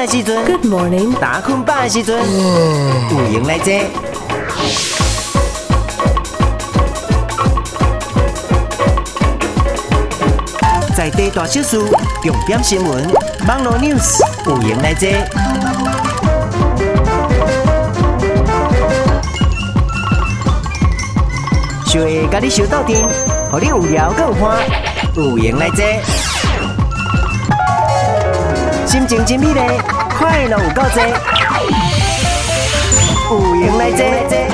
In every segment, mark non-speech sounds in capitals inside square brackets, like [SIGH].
的时阵，Good morning，打困饱的时阵，有闲来坐，在地大小事，重点新闻，网络 news，有闲来坐，小下甲你相斗阵，互你有聊有看，有闲来坐。心情真美丽，快乐有够多，有闲来坐。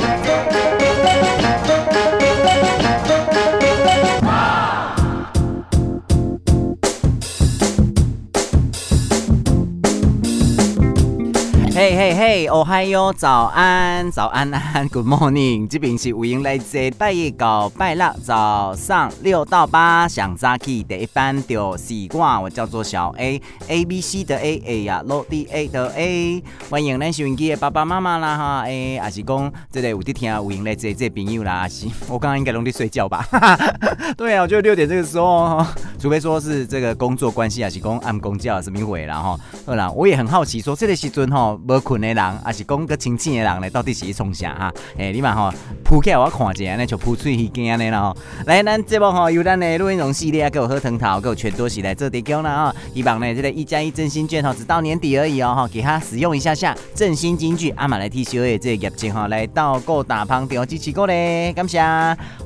嘿嘿，哦嗨哟，早安，早安安，Good morning，这边是有闲来坐，拜一到拜六早上六到八，上早起第一班就是我，我叫做小 A，A B C 的 A A 呀，落地 A 的 A，欢迎咱收音机的爸爸妈妈啦哈，诶，也是讲这个有在听有闲来坐这朋友啦，还是我刚刚应该拢在睡觉吧？[LAUGHS] 对啊，我觉得六点这个时候，除非说是这个工作关系，还是讲按公假什么回然后，好啦，我也很好奇说这个时阵吼。无困的人，还是讲个清醒的人呢？到底是从啥哈？诶、欸，你嘛吼，铺起来我看一下，那就铺出去惊的啦吼。来，咱节目吼由咱的录音容系列啊，给我喝藤桃，给我全多喜来做提供啦哈。希望呢，这个一加一振兴券吼，直到年底而已哦哈，给他使用一下下振兴金句，阿妈来替小的这个业绩哈，来到各大旁边支持过嘞，感谢。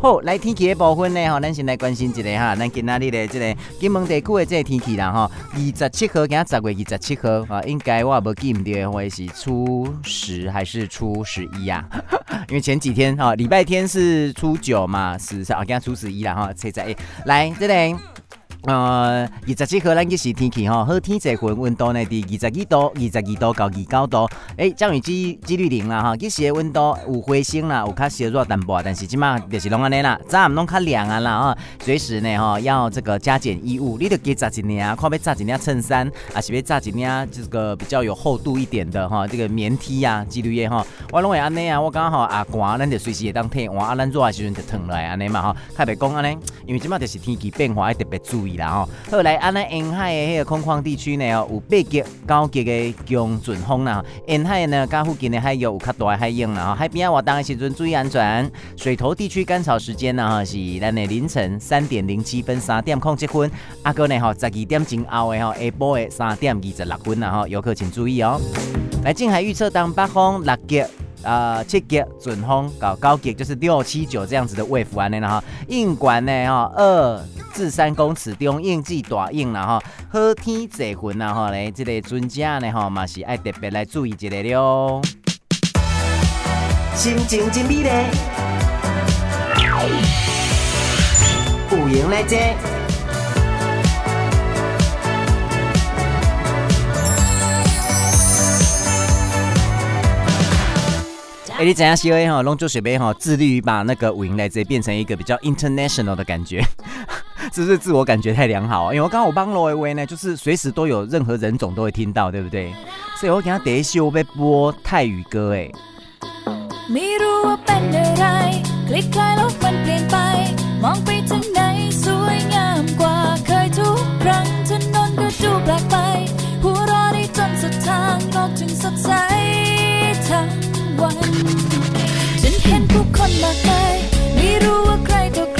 好，来天气的部分呢，吼，咱先来关心一下哈，咱今仔日的这个金门地区的这个天气啦哈，二十七号，今仔十月二十七号啊，应该我也无记唔对，会是。初十还是初十一呀？[LAUGHS] 因为前几天哈，礼拜天是初九嘛，是啊，今天初十一了哈，猜猜来这里。呃，二十七号咱就是天气吼，好天气份温度呢伫二十二度、二十二度到二九度。诶，降雨机几率零啦哈，其实温度有回升啦，有较小热淡薄，但是即马就是拢安尼啦，早暗拢较凉啊啦啊，随时呢哈要这个加减衣物，你得加扎一领，看要扎一领衬衫，还是要扎一领这个比较有厚度一点的哈，这个棉 T 啊，几率的哈，我拢会安尼啊，我刚好啊寒，咱就随时会当退换，啊咱热的时阵就烫来安尼嘛哈，较袂讲安尼，因为即马就是天气变化，要特别注意。然后后来，安那沿海的迄个空旷地区呢，有八级、九级的强阵风啦。沿海呢，甲附近的海域有较大的海涌啦。海边，活动的时阵注意安全。水头地区干燥时间呢，哈是咱的凌晨三点零七分、三点控七分。阿哥呢，哈十二点钟后的哈，下晡的三点二十六分啦。哈，游客请注意哦。来，近海预测当北风六级。呃，七级准风搞高级就是六七九这样子的位符安尼了哈，硬管呢哈二至三公尺，中硬至大硬了哈，好天坐云了哈，来这个专家呢哈嘛是爱特别来注意一下了。心情真美丽，有闲来坐。哎，你怎样 C O A 哈，龙珠水杯哈，致力于把那个五营来直接变成一个比较 international 的感觉，[LAUGHS] 是不是自我感觉太良好？因为我刚刚我帮罗威威呢，就是随时都有任何人种都会听到，对不对？所以我给他第一期我被播泰语歌哎。 มากมายไม่รู้ว่าใครต่อใคร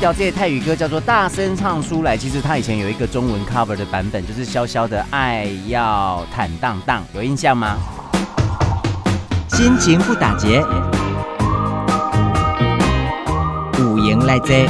条这些泰语歌叫做《大声唱出来》，其实它以前有一个中文 cover 的版本，就是萧萧的《爱要坦荡荡》，有印象吗？心情不打结，五营来接。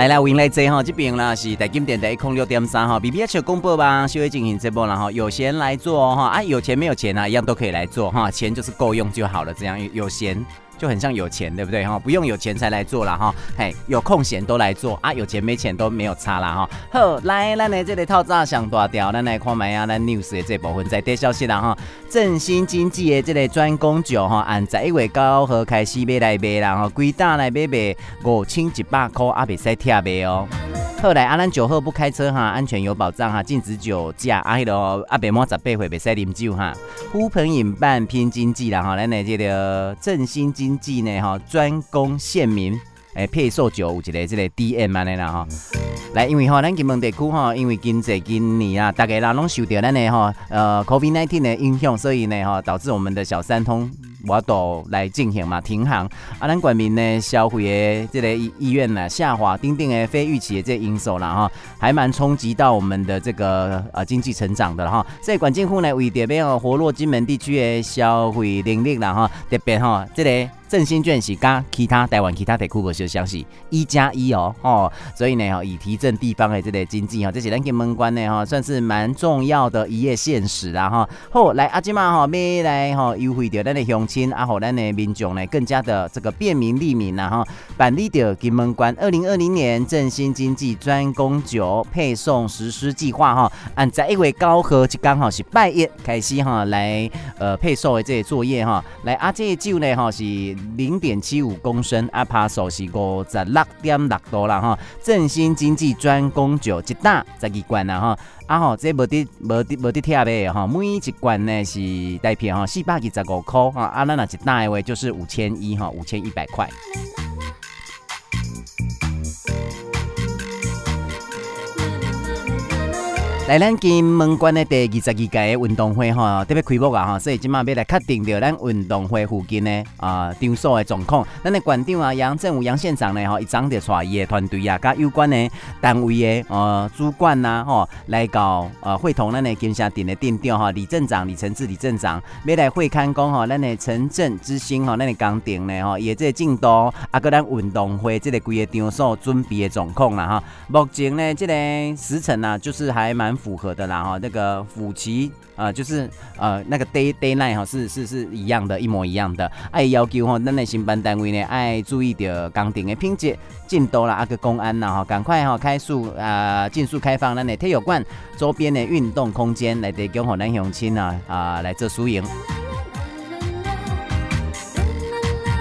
来来，欢迎来坐哈，这边啦是台金电台一空六点三哈，B B H 公布吧，稍微进行直播然后有闲来做哈，啊有钱没有钱啊，一样都可以来做哈，钱就是够用就好了，这样有闲。就很像有钱，对不对哈？不用有钱才来做了哈，嘿，有空闲都来做啊，有钱没钱都没有差啦哈。好，来，咱的这个套炸上大条，咱来看麦啊，咱 news 的这部分在跌消息啦哈。振兴经济的这个专供酒哈，按十一月九号开始买来卖啦哈，规单来买卖五千一百块，啊，别使贴卖哦。后来阿兰酒后不开车哈，安全有保障哈，禁止酒驾，啊，迄个阿别莫十八岁别使啉酒哈。呼朋引伴拼经济啦哈，咱来这个振兴经济呢哈，专攻县民诶配售酒有一个这个 DM 安尼啦哈。来，因为哈咱金门地区哈，因为经济今年啊，大家啦拢受到咱的哈呃 COVID-19 的影响，所以呢哈导致我们的小三通。我都来进行嘛，停航。啊，咱国民呢消费的这个意愿呢下滑，等等的非预期的这个因素啦哈，还蛮冲击到我们的这个呃经济成长的哈。所以管政府呢为特别哦活络金门地区的消费能力啦哈，特别哈这个。振兴券是加其他台湾其他地区无相像是一加一哦，哦，所以呢，以提振地方的这个经济哈，这是咱金门关呢哈，算是蛮重要的一页现实啦哈。好，来阿金嘛哈，要来哈优惠掉咱的乡亲，啊好咱的民众呢更加的这个便民利民呐哈。办理的金门关二零二零年振兴经济专供酒配送实施计划哈，按在一月九号就刚好是拜一开始哈来呃配送的这个作业哈，来啊这个酒呢哈是。零点七五公升，啊帕数是五十六点六度啦哈。振兴经济专供酒一大十二罐啦哈。啊吼，这无得无得无得贴的哈，每一罐呢是带片哈，四百二十五块哈。啊，咱那一袋的话就是五千一哈，五千一百块。来咱金门关的第二十二届运动会吼，特别开幕啊哈，所以今嘛要来确定着咱运动会附近的啊场所的状况。咱的馆长啊杨振武杨县长呢吼，一张的带伊的团队啊，甲有关的单位的呃主管呐吼，来搞呃会同咱的金城镇的店长哈李镇长李承志李镇长，要来会看讲吼，咱的城镇之星吼，咱的工程呢哈，也这进度啊，搁咱运动会这个规个场所准备的状况啦哈。目前呢，这个时辰啊，就是还蛮。符合的啦哈，那个辅旗啊，就是呃那个 day day night 哈，是是是一样的，一模一样的。爱要求哈，咱的承办单位呢，爱注意着工程的拼接进度啦，啊个公安啦哈，赶快哈开速啊，尽速开放咱的体育馆周边的运动空间来提供给咱乡亲啊啊来做输赢。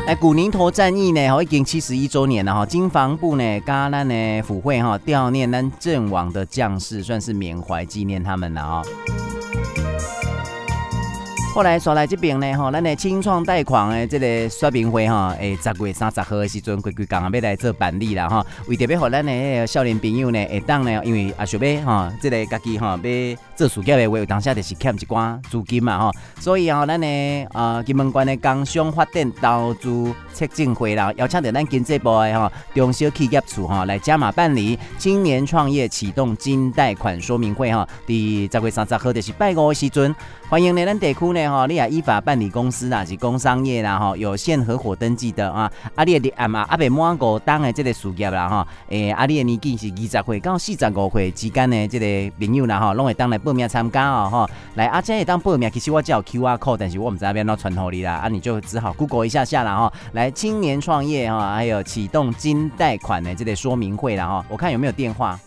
哎，古宁头战役呢，哈，已经七十一周年了哈。经防部呢，加咱呢府会哈，悼念咱阵亡的将士，算是缅怀纪念他们了啊。后来刷来这边呢，哈，咱的青创贷款的这个说明会哈，诶，十月三十号的时阵，规规刚刚要来做办理了哈。为特别好咱的少年朋友呢，会当呢，因为啊，想要哈，这个家己哈，要做事业的话，有当下就是欠一寡资金嘛哈。所以啊，咱的啊，金门县的工商发展投资促进会啦，邀请到咱经济部的哈中小企业处哈来加码办理青年创业启动金贷款说明会哈。第十月三十号就是拜五的时阵，欢迎呢咱地区呢。吼，你也依法办理公司啦，是工商业啦，哈，有限合伙登记的啊。阿你的阿妈阿伯满五档的这个事业啦，哈，诶，阿你的年纪是二十岁到四十五岁之间的这个朋友啦，哈，拢会当来报名参加哦，哈。来，阿姐也当报名，其实我只有 QR code，但是我唔知道要哪传互你啦，啊，你就只好 Google 一下下啦，哈。来，青年创业哈，还有启动金贷款的这个说明会啦，哈，我看有没有电话。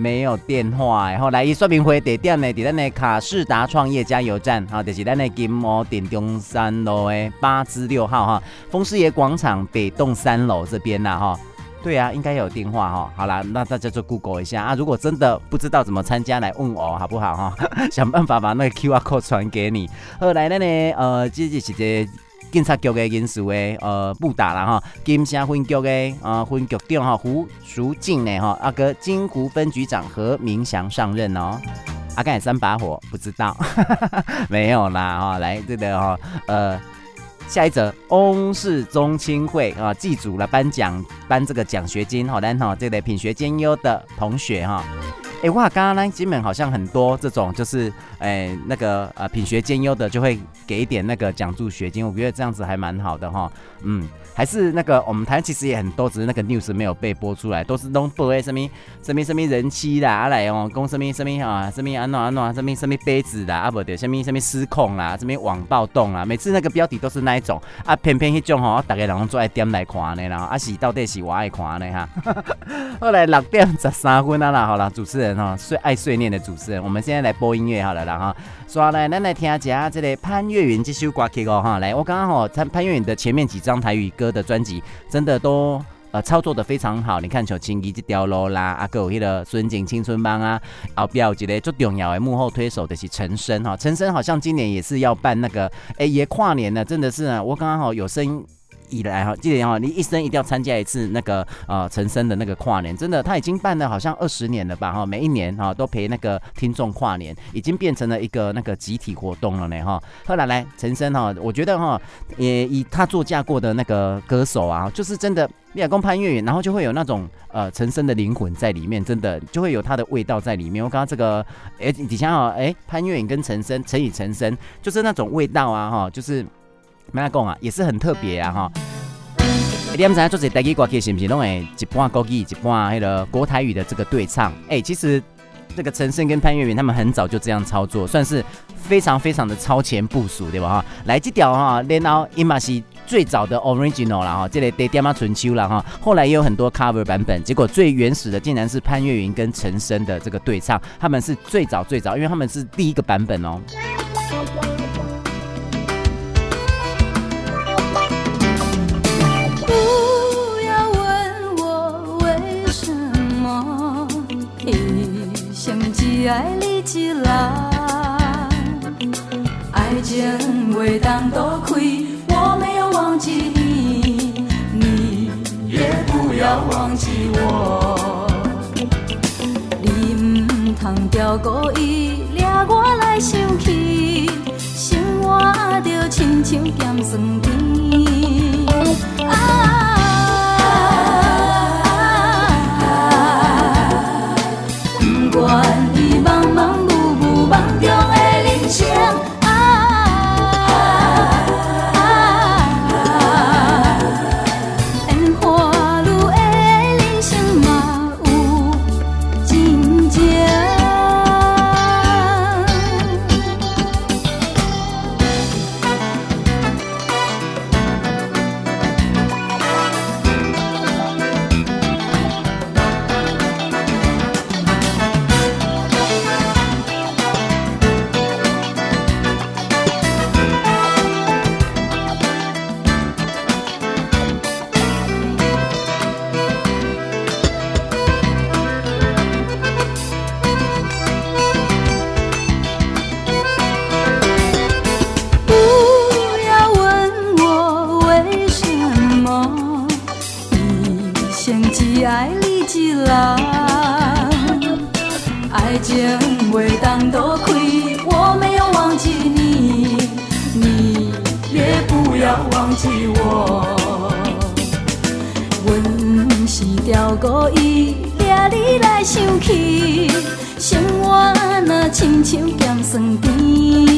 没有电话，然后来一说明会地点呢，在咱的卡士达创业加油站，哈，就是咱的金毛店中山路的八之六号哈，风师爷广场北栋三楼这边呐哈。对啊，应该有电话哈。好啦，那大家就 Google 一下啊。如果真的不知道怎么参加，来问我好不好哈？[LAUGHS] 想办法把那个 QR code 传给你。后来呢，呃，这就是这。警察局的人事的呃布达啦哈，金城分局的呃分局长哈胡淑静呢哈，阿哥金湖分局长何明祥上任哦。阿干三把火，不知道，[LAUGHS] 没有啦哈。来这个哈呃，下一则，翁氏宗亲会啊，祭祖了颁奖颁这个奖学金，好来哈，这个品学兼优的同学哈。哎哇，刚刚呢，基本好像很多这种就是，哎，那个呃，品学兼优的就会给一点那个奖助学金，我觉得这样子还蛮好的哈，嗯。还是那个我们台其实也很多，只是那个 news 没有被播出来，都是都播为什么什么什么人妻啦，啊来哦，讲什么什么啊，什么安诺安诺，什么什么杯子啦，啊不对，什么什么失控啦，什么网暴动啦，每次那个标题都是那一种啊，偏偏那种吼，大家人都做爱点来看呢，然后啊是到底是我爱看呢哈。[LAUGHS] 后来六点十三分啊啦，好了，主持人哈，碎爱碎念的主持人，我们现在来播音乐好了啦哈，说来咱来听一下这个潘越云这首歌曲哦哈，来我刚刚好潘潘越云的前面几张台语歌。的专辑真的都呃操作的非常好，你看像《青衣这条路》啦，啊，还有迄个《孙景青春帮》啊，后边有一个最重要的幕后推手的是陈升哈，陈升好像今年也是要办那个哎也跨年了，真的是，我刚刚好有声音。以来哈，记得哈，你一生一定要参加一次那个呃陈升的那个跨年，真的他已经办了好像二十年了吧哈，每一年哈都陪那个听众跨年，已经变成了一个那个集体活动了呢哈。后来来陈升哈，我觉得哈也以他作嫁过的那个歌手啊，就是真的，你老公潘越云，然后就会有那种呃陈升的灵魂在里面，真的就会有他的味道在里面。我刚刚这个哎底下哈哎潘越云跟陈升，陈以陈升，就是那种味道啊哈，就是。没讲啊，也是很特别啊哈。你们知道做这台语歌曲是不是拢会一半国语一半那个国台语的这个对唱？哎、其实这个陈升跟潘越云他们很早就这样操作，算是非常非常的超前部署，对吧哈？来这条哈，然后伊嘛是最早的 original 啦哈，这个得点嘛春秋了哈。后来也有很多 cover 版本，结果最原始的竟然是潘越云跟陈升的这个对唱，他们是最早最早，因为他们是第一个版本哦。爱你一人，爱情未当多亏，我没有忘记你，你也不要忘记我。你唔通掉故意抓我来生气，生活就亲像咸酸甜。袂当躲开，我没有忘记你，你也不要忘记我。阮是条故意掠你来想起，生活若亲像咸酸甜。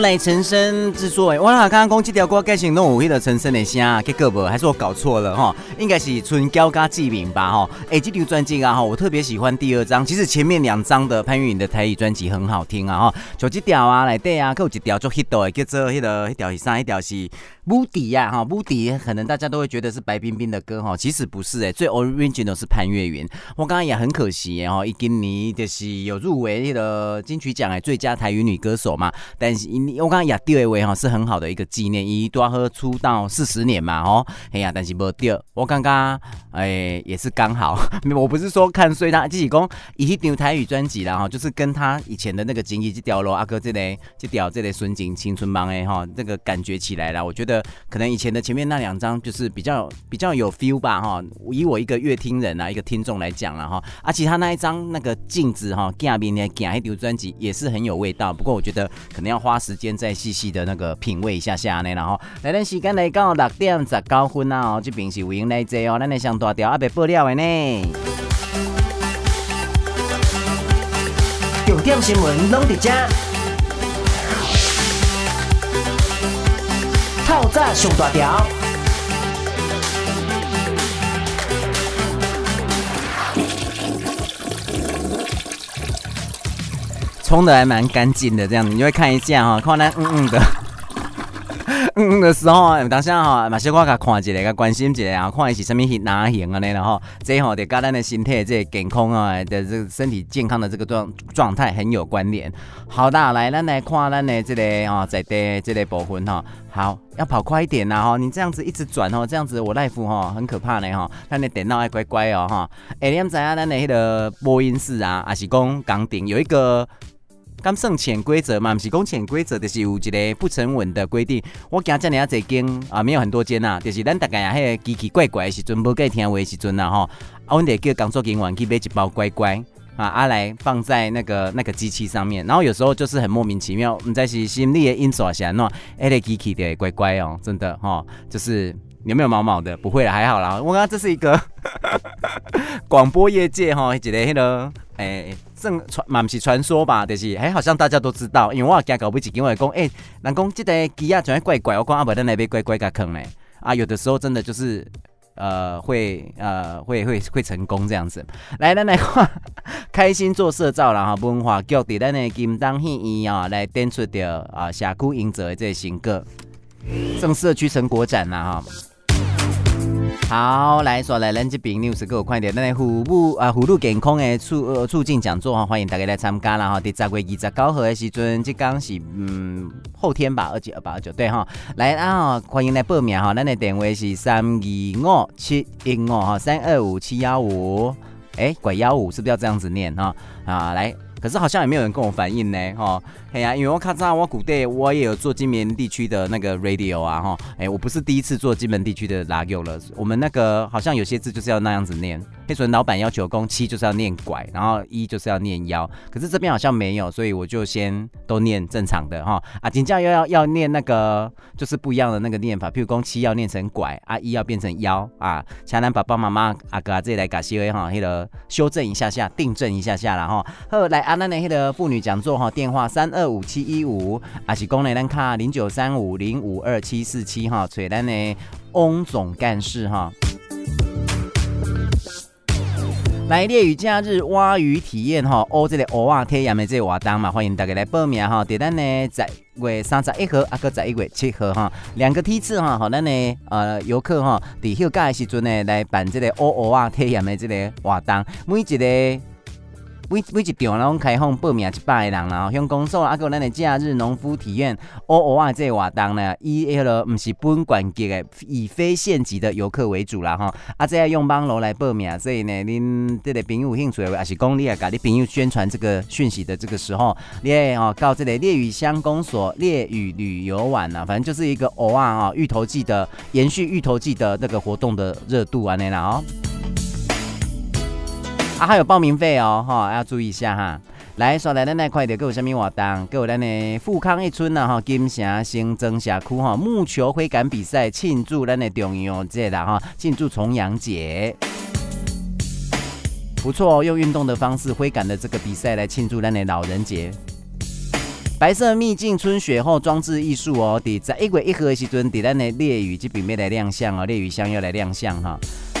来陈升制作诶，我刚刚讲这条歌，改成弄有迄个陈升的声，结果不还是我搞错了哈？应该是春娇加志明吧哈？哎，这张专辑啊哈，我特别喜欢第二张，其实前面两张的潘越云的台语专辑很好听啊哈，就这条啊来对啊，还有一条做 hit 的，叫做迄个，迄条是啥？一条是。无敌呀哈，无敌可能大家都会觉得是白冰冰的歌哈，其实不是诶，最 original 是潘越云。我刚刚也很可惜哈，伊今年就是有入围那个金曲奖诶，最佳台语女歌手嘛。但是因我刚刚也第二位哈，是很好的一个纪念，伊多喝出道四十年嘛哦。哎呀，但是没第二，我刚刚哎也是刚好，[LAUGHS] 我不是说看衰他，只是讲伊迄张台语专辑啦哈，就是跟他以前的那个经历这条路阿哥这里这条这里孙景青春梦诶哈，这个感觉起来了，我觉得。可能以前的前面那两张就是比较比较有 feel 吧哈，以我一个乐听人啊，一个听众来讲了哈，而且他那一张那个镜子哈，镜面的镜一条专辑也是很有味道，不过我觉得可能要花时间再细细的那个品味一下下呢，然后来点时间来到六点十九分啊，哦，这边是为您来接哦，咱来上大条阿别爆料的呢，重点新闻拢伫遮。爆炸上大条，冲的还蛮干净的，这样子你会看一下哈，看那嗯嗯的。嗯的时候，当下哈，嘛小可甲看一下，甲关心一下，看伊是啥物型哪型啊呢？然后这吼，得跟咱的身体这个健康啊的这个身体健康的这个状状态很有关联。好的，来，咱来看咱的这个哦，在的这个部分哈。好，要跑快一点呐哈，你这样子一直转哦，这样子我 life 哈很可怕呢哈。咱的电脑要乖乖哦哈。哎，你们知影咱的迄个播音室啊，还是讲岗顶有一个。刚算潜规则嘛，不是讲潜规则，就是有一个不成文的规定。我今这里啊，这间啊，没有很多间呐，就是咱大概啊，迄个奇奇怪怪的时阵，无该听话的时阵呐，吼，啊，阮得叫工作人员去买一包乖乖啊，啊来放在那个那个机器上面。然后有时候就是很莫名其妙，唔知是心里的因素还是怎，哎，个机器的乖乖哦，真的吼，就是有没有毛毛的？不会了，还好啦。我刚刚这是一个 [LAUGHS] 广播业界哈，一个迄个诶。正传嘛，不是传说吧？就是哎，好像大家都知道，因为我也惊搞不起，因为讲哎，人讲这个机啊，全怪怪，我讲阿伯在那边乖乖个坑嘞啊，有的时候真的就是呃会呃会会会成功这样子。来，咱来看开心做社造啦哈，文化局伫咱的金当戏院啊来展出的啊社区营造的这个新歌，正社区成果展啦哈。好，来说来，咱这边 news 给我快点。那虎步啊，虎路健康的促呃促进讲座哈，欢迎大家来参加啦哈。第十月二十九号的时阵，即刚是嗯后天吧，二九二八二九对哈。来啊，欢迎来报名哈，咱的电话是三二五七一五哈，三二五七幺五，哎，拐幺五是不是要这样子念哈？啊，来。可是好像也没有人跟我反映呢，哈，哎呀，因为我看到我古代我也有做金门地区的那个 radio 啊，哈，哎，我不是第一次做金门地区的 radio 了，我们那个好像有些字就是要那样子念。黑纯老板要求工七就是要念拐，然后一就是要念幺，可是这边好像没有，所以我就先都念正常的哈。啊，紧接又要要念那个就是不一样的那个念法，譬如工七要念成拐，啊一要变成幺啊。请咱爸爸妈妈阿哥阿姐来感谢哈，那个修正一下下，订正一下下然后后来阿那那个妇女讲座哈，电话三二五七一五，啊是功能咱卡零九三五零五二七四七哈，找咱的翁总干事哈。来烈屿假日挖鱼体验哈，哦，这里蚵仔体验的这个活动嘛，欢迎大家来报名哈。在咱呢十月三十一号，啊个十一月七号哈，两个梯次哈，好咱呢呃游客哈，在休假的时阵呢来办这个蚵蚵仔体验的这个活动，每一个每每一场拢开放报名一百个人啦，乡公所啊，还有咱的假日农夫体验，哦哦啊，这个活动呢，以迄个毋是本县级的，以非县级的游客为主啦哈。啊，这要用网络来报名，所以呢，恁这个朋友有兴趣的话，也是讲你啊，甲你朋友宣传这个讯息的这个时候，你哦，到这个烈屿乡公所烈屿旅游玩呐，反正就是一个哦啊啊，芋头季的延续芋头季的那个活动的热度啊，那啦哦。啊，还有报名费哦，哈，要注意一下哈。来，说来咱那块的，各有虾米活动？各有咱的富康一村呐，哈，金城新增社区哈，木球挥杆比赛庆祝咱的重阳节啦，哈，庆祝重阳节，不错哦，用运动的方式挥杆的这个比赛来庆祝咱的老人节。白色秘境春雪后装置艺术哦，在一月一号的时阵，在咱的烈雨这边要来亮相哦，烈雨乡要来亮相哈。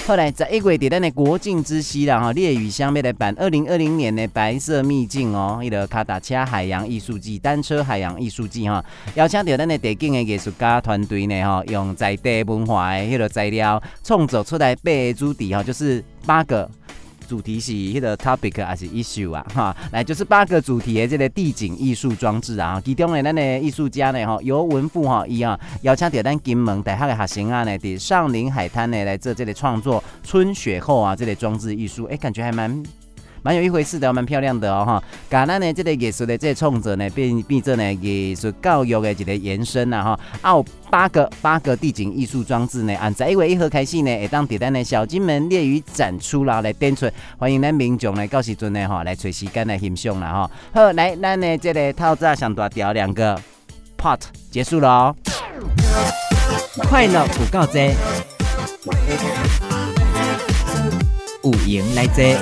后来在一月底，咱的国境之西啦哈，烈屿乡要来办二零二零年的白色秘境哦，迄个卡达车海洋艺术季、单车海洋艺术季哈，邀请到咱的地景的艺术家团队呢哈，用在地文化的迄个材料创作出来八个主题哈，就是八个。主题是迄个 topic 还是 issue 啊？哈，来就是八个主题的这个地景艺术装置啊。其中呢，咱的艺术家呢，哈，游文富哈，伊啊邀请到咱金门大学的学生啊呢，伫上林海滩呢来做这个创作春雪后啊这个装置艺术，哎、感觉还蛮。蛮有一回事的，蛮漂亮的哦哈。橄榄呢，这个艺术的这创作呢，变变成呢艺术教育的一个延伸呐哈。啊，有八个八个地景艺术装置呢，按在一月一号开始呢，会当伫咱的小金门列屿展出啦，来展出，欢迎咱民众呢到时阵呢哈来找时间来欣赏啦哈。好，来咱呢这个透早上大条两个 part 结束了哦。快乐不够多，五赢来接。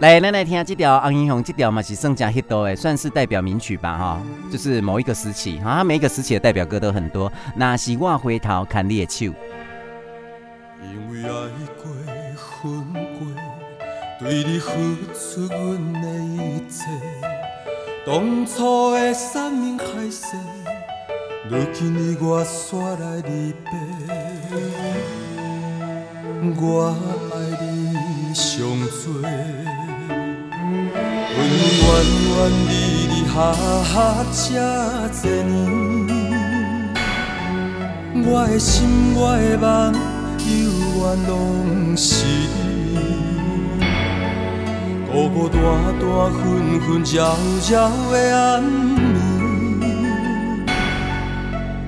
来，咱来听这条《红英雄》，这条嘛是算真 hit 的，算是代表名曲吧，哈，就是某一个时期，哈，每一个时期的代表歌都很多。那是我回头看你的手，因为爱过恨过，对你付出阮的一切，当初的山盟海誓，如今你我煞来离别，我爱你上多。恩恩怨怨，离离合合这多年，我的心，我的梦，永远拢是你。孤孤单单，分分钟钟的暗暝，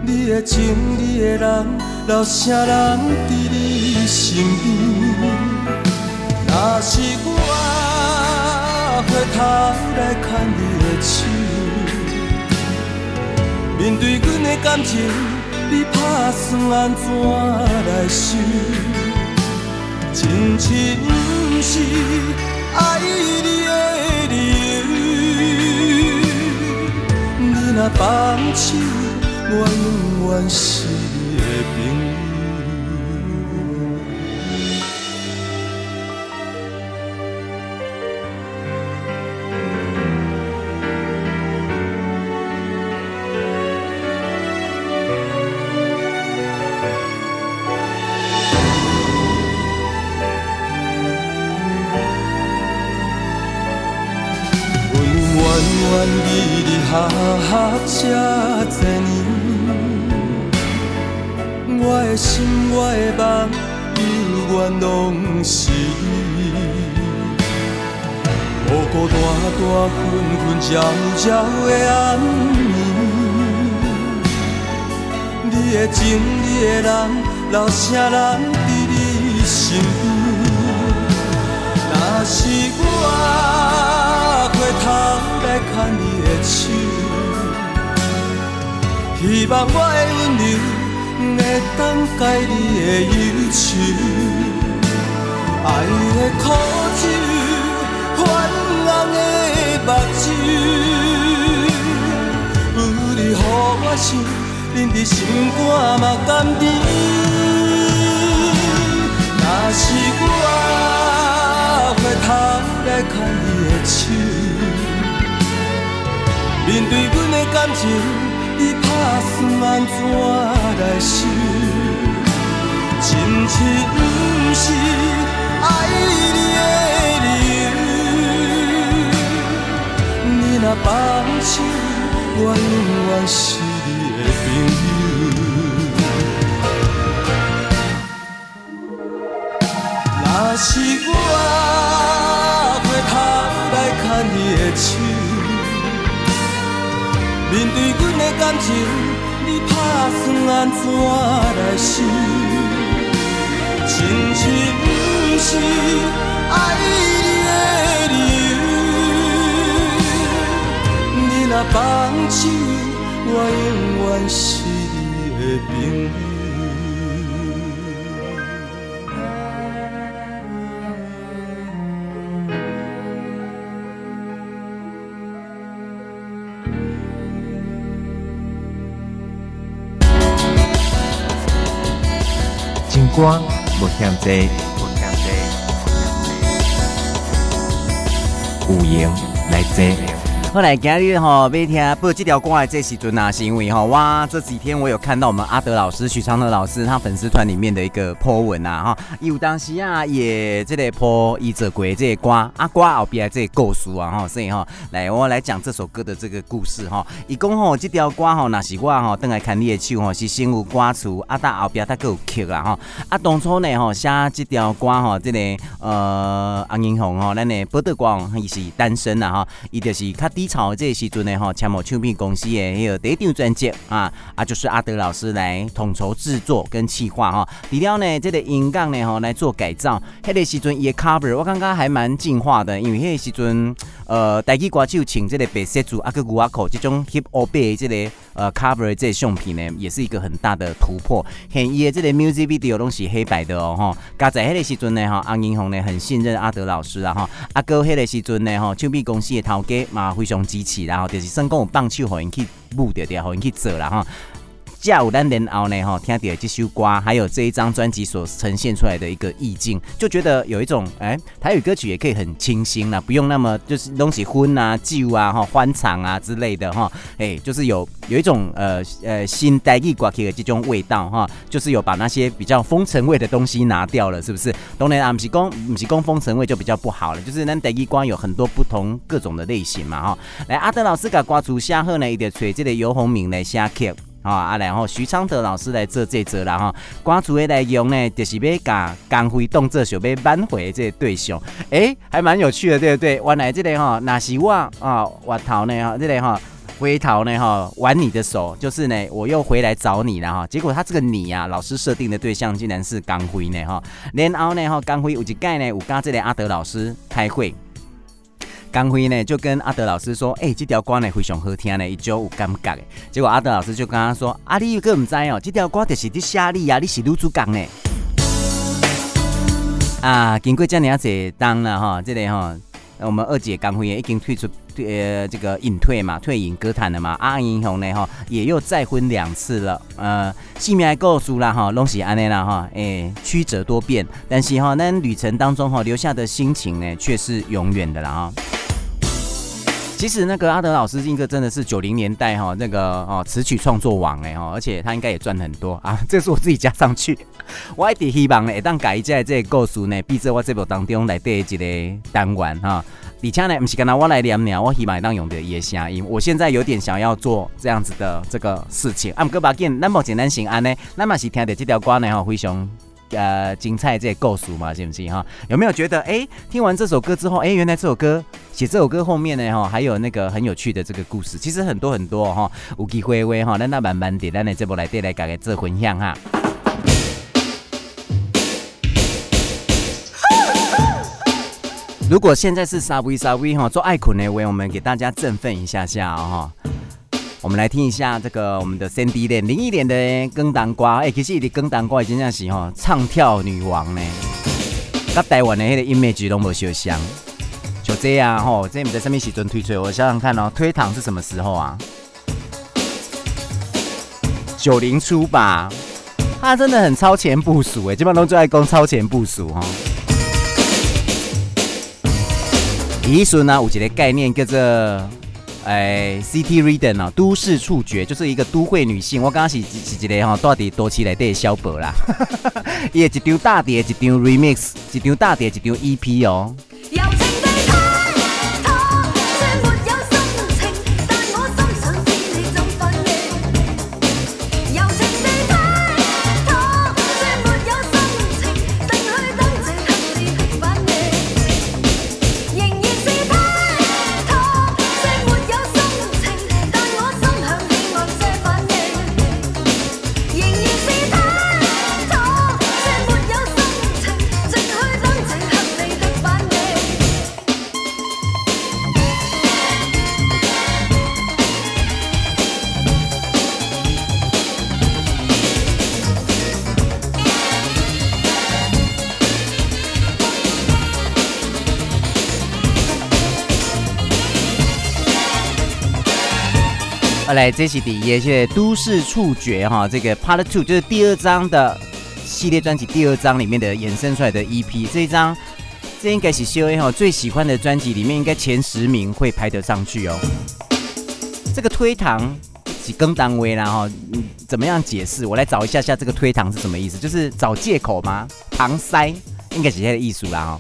你的情，你的人，老啥人伫你身边？若是我。头来看你的手，面对阮的感情，你打算安怎来收？亲像不是爱你的理由，你若放手，我永远是我的梦，永远拢是你。孤孤单单，分分钟钟的暗暝，你的情，你的人，老啥人伫你身边？若是我回头来看你的手。希望我的温柔会当解你的忧愁，爱的苦酒，泛红的目睭，有你予我想，忍在心肝嘛甘甜。若是我回头来看你的手。面对阮的感情，你打算安怎来收？亲像不是爱你的理由，你若放手，我永远是你的朋友。若是我面对阮的感情，你打算安怎来收？真情不是爱你的理由，你若放手，我永远是歌无嫌多，有缘来坐。后来今日吼，每天播这条歌的这时阵啊，是因为吼，哇，这几天我有看到我们阿德老师许常德老师他粉丝团里面的一个 po 文啊，哈，有当时啊也这个 po 一则鬼这个歌，阿歌。后边这个故事啊，哈，所以哈，来我来讲这首歌。的这个故事哈。伊讲吼，这条歌。吼，那是我吼，等来看你的手吼，是先有歌词，啊，到后边他有曲啊，哈，啊，当初呢吼，写这条歌。吼，这个呃，阿英雄吼，咱的波德光伊是单身呐，哈，伊就是较低潮这个时阵呢，哈，签某唱片公司的迄个第一张专辑啊，啊，就是阿德老师来统筹制作跟企划哈。除了呢，这个音乐呢，哈，来做改造。迄个时阵伊的 cover，我感觉还蛮进化的，因为迄个时阵，呃，台语歌就请这个白雪族啊个牛阿口这种 hip hop 的这个呃 cover 这个相片呢，也是一个很大的突破。现伊的这个 music video 都是黑白的哦，哈。加在迄个时阵呢，哈，阿英雄呢很信任阿德老师啊，哈。阿哥迄个时阵呢，哈，唱片公司的头家嘛非常支持。然后就是算讲有放手，互因去舞掉掉，互因去做啦吼。下午咱然后呢，哈，听到这首歌，还有这一张专辑所呈现出来的一个意境，就觉得有一种哎，台语歌曲也可以很清新啦，不用那么就是东西荤啊、旧啊、哈欢场啊之类的哈，哎，就是有有一种呃呃新台语歌曲的这种味道哈，就是有把那些比较风尘味的东西拿掉了，是不是？当然啊，不是讲不是讲风尘味就比较不好了，就是咱台语歌有很多不同各种的类型嘛哈。来，阿德老师甲歌词写好呢，伊就找这个游鸿明来写曲。啊啊，然后徐昌德老师来做这则了哈，歌词的内容呢，就是要甲光辉动作想要挽回这个对象，哎、欸，还蛮有趣的，对不对？原来这个哈，那是我啊，回头呢哈，这个哈，回头呢哈，挽你的手，就是呢，我又回来找你了哈。结果他这个你呀、啊，老师设定的对象竟然是光辉呢哈。然后呢哈，光辉有一届呢，有跟这个阿德老师开会。刚辉呢就跟阿德老师说：“哎、这条歌呢非常好听呢，伊就有感觉。结果阿德老师就跟他说：‘阿、啊、你又个唔知哦，这条歌就是你写你啊，你是女主角呢。’啊，经过这样子当了哈，这里、哈，我们二姐刚辉也已经退出呃这个隐退嘛，退隐歌坛了嘛。阿英雄呢哈，也又再婚两次了。呃，性命还够熟了哈，拢是安尼啦哈，哎，曲折多变，但是哈，那旅程当中哈留下的心情呢，却是永远的了哈。”其实那个阿德老师，应该真的是九零年代哈那个哦词曲创作王哎哈，而且他应该也赚很多啊。[LAUGHS] 这是我自己加上去，[LAUGHS] 我一直希望呢，当改一下这个故事呢，毕在我这部当中来对一个单元哈。而且呢，不是跟他我来念念，我希望当用的也声音。我现在有点想要做这样子的这个事情。啊，不过把件那么简单行安呢，那么是听的这条歌呢哈，非常。呃，精彩这个构思嘛，是不是哈？有没有觉得哎、欸，听完这首歌之后，哎、原来这首歌写这首歌后面呢哈，还有那个很有趣的这个故事。其实很多很多哈，有机会会哈，那那慢慢的，咱来这部来带来大家做分享哈。如果现在是沙威沙威哈，做爱困的话，我们给大家振奋一下下哈。我们来听一下这个我们的 Sandy 脸林忆莲的《更当瓜》哎，其实你的《更当瓜》已经这样子哈，唱跳女王呢，甲台湾的那个 image 都没相像，就这样哈，这你在上面写准推推，我想想看哦，推堂是什么时候啊？九零初吧，他真的很超前部署哎，基本上都最爱攻超前部署哈。伊顺呢有一个概念叫做。哎，City Reading 哦，都市触觉就是一个都会女性。我刚刚是是一个哈，到底多起来的小宝啦，[LAUGHS] 也一张大碟，一张 Remix，一张大碟，一张 EP 哦。来，这是第一些都市触觉哈，这个 Part Two 就是第二张的系列专辑，第二张里面的衍生出来的 EP，这一张这应该是 COA 哈最喜欢的专辑里面，应该前十名会排得上去哦。这个推糖是更当威啦哈，嗯，怎么样解释？我来找一下下这个推糖是什么意思？就是找借口吗？搪塞应该是这个意思啦哈。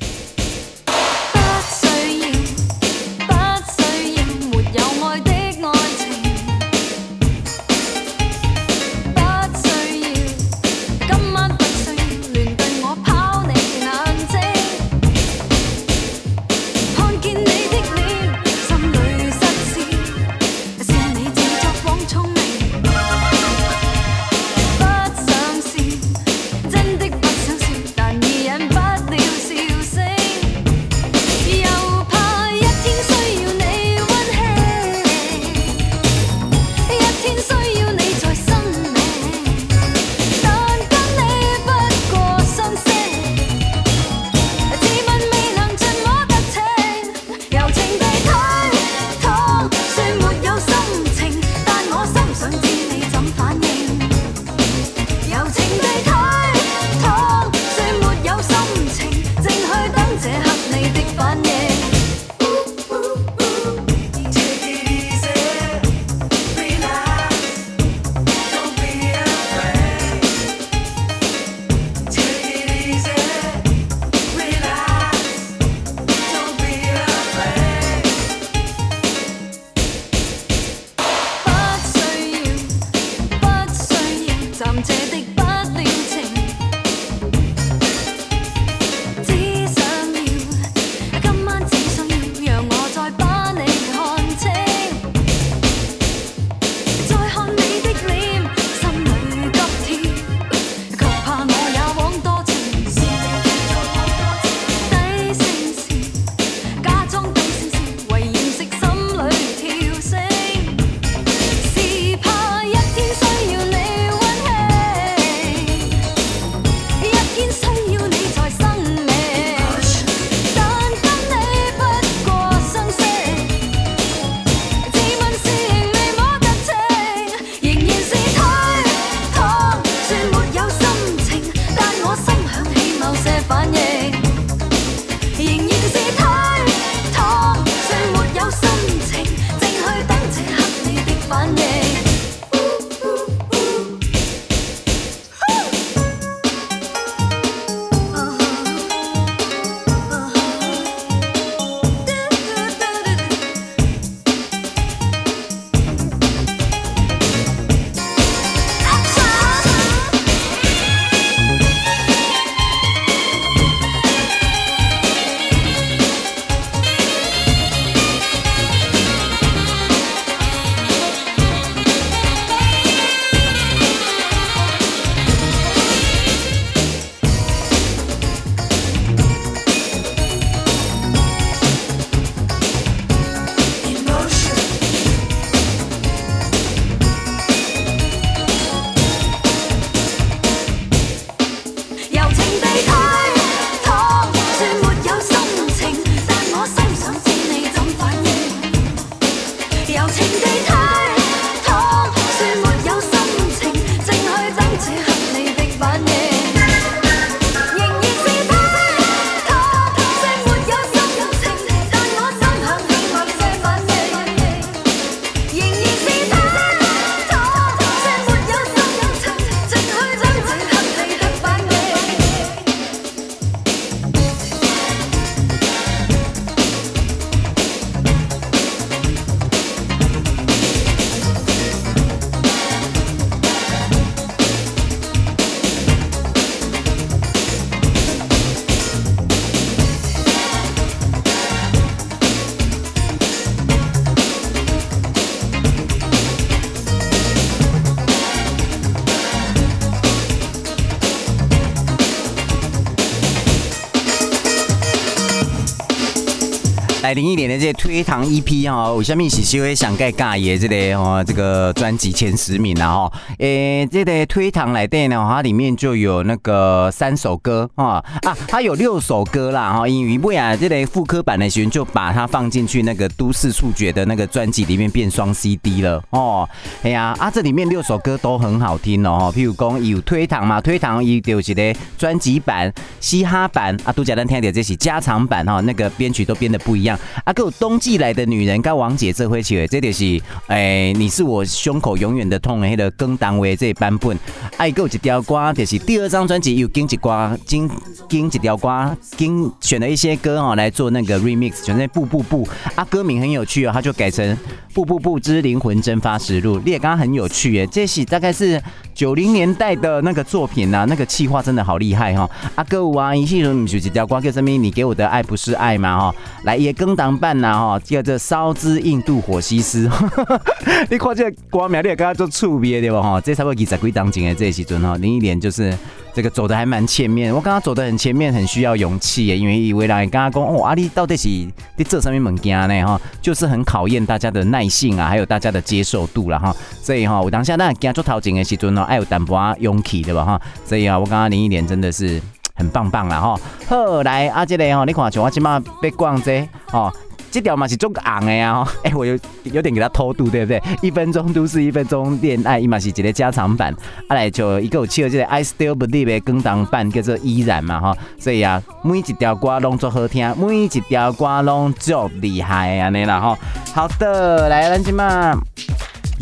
零一年的这推糖 EP 哈，我下面是稍微想盖尬爷这个哦，这个专辑前十名然后，诶，这个推糖来电呢，它里面就有那个三首歌啊啊，它有六首歌啦哈，因为不然这个复刻版的时候就把它放进去那个都市触觉的那个专辑里面变双 CD 了哦，哎呀啊，这里面六首歌都很好听哦，譬如讲有推糖嘛，推糖有就是个专辑版、嘻哈版啊，都讲咱听的这是加长版哈，那个编曲都编的不一样。啊，还有冬季来的女人跟王姐这回曲，这就是哎，你是我胸口永远的痛的那个更当为这版本。还有一条歌，就是第二张专辑有跟一瓜，跟跟一条瓜，跟选了一些歌哦来做那个 remix，选那不不不啊，歌名很有趣哦，他就改成不不不之灵魂蒸发实录，你也刚刚很有趣耶，这是大概是九零年代的那个作品呐、啊，那个气话真的好厉害哈。啊，歌啊，一系列不是一条歌叫什么？你给我的爱不是爱吗？哈，来也跟当。伴呐哈，叫做烧之印度火西斯，[LAUGHS] 你看这个歌名，你也刚刚做触别对吧哈？这差不多二十几当景的这时阵哈，林忆莲就是这个走的还蛮前面。我刚刚走的很前面，很需要勇气耶，因为以为人刚刚讲哦，阿丽到底是你这上面物件呢哈，就是很考验大家的耐性啊，还有大家的接受度了哈。所以哈，我当下那惊做头前的时阵呢，爱有淡薄勇气对吧哈？所以啊，我刚刚林忆莲真的是。很棒棒啦吼！好来啊，这个吼，你看像我今麦被逛这哦，这条嘛是中红的呀哈！[LAUGHS] 哎，我有有点给他偷渡，对不对？一分钟都市，一分钟恋爱，伊嘛是一个加长版。啊来就一个有唱这个 I Still Believe 的更长版叫做依然嘛哈！所以啊，每一条歌拢足好听，每一条歌拢足厉害安尼啦哈！好的，来咱今嘛。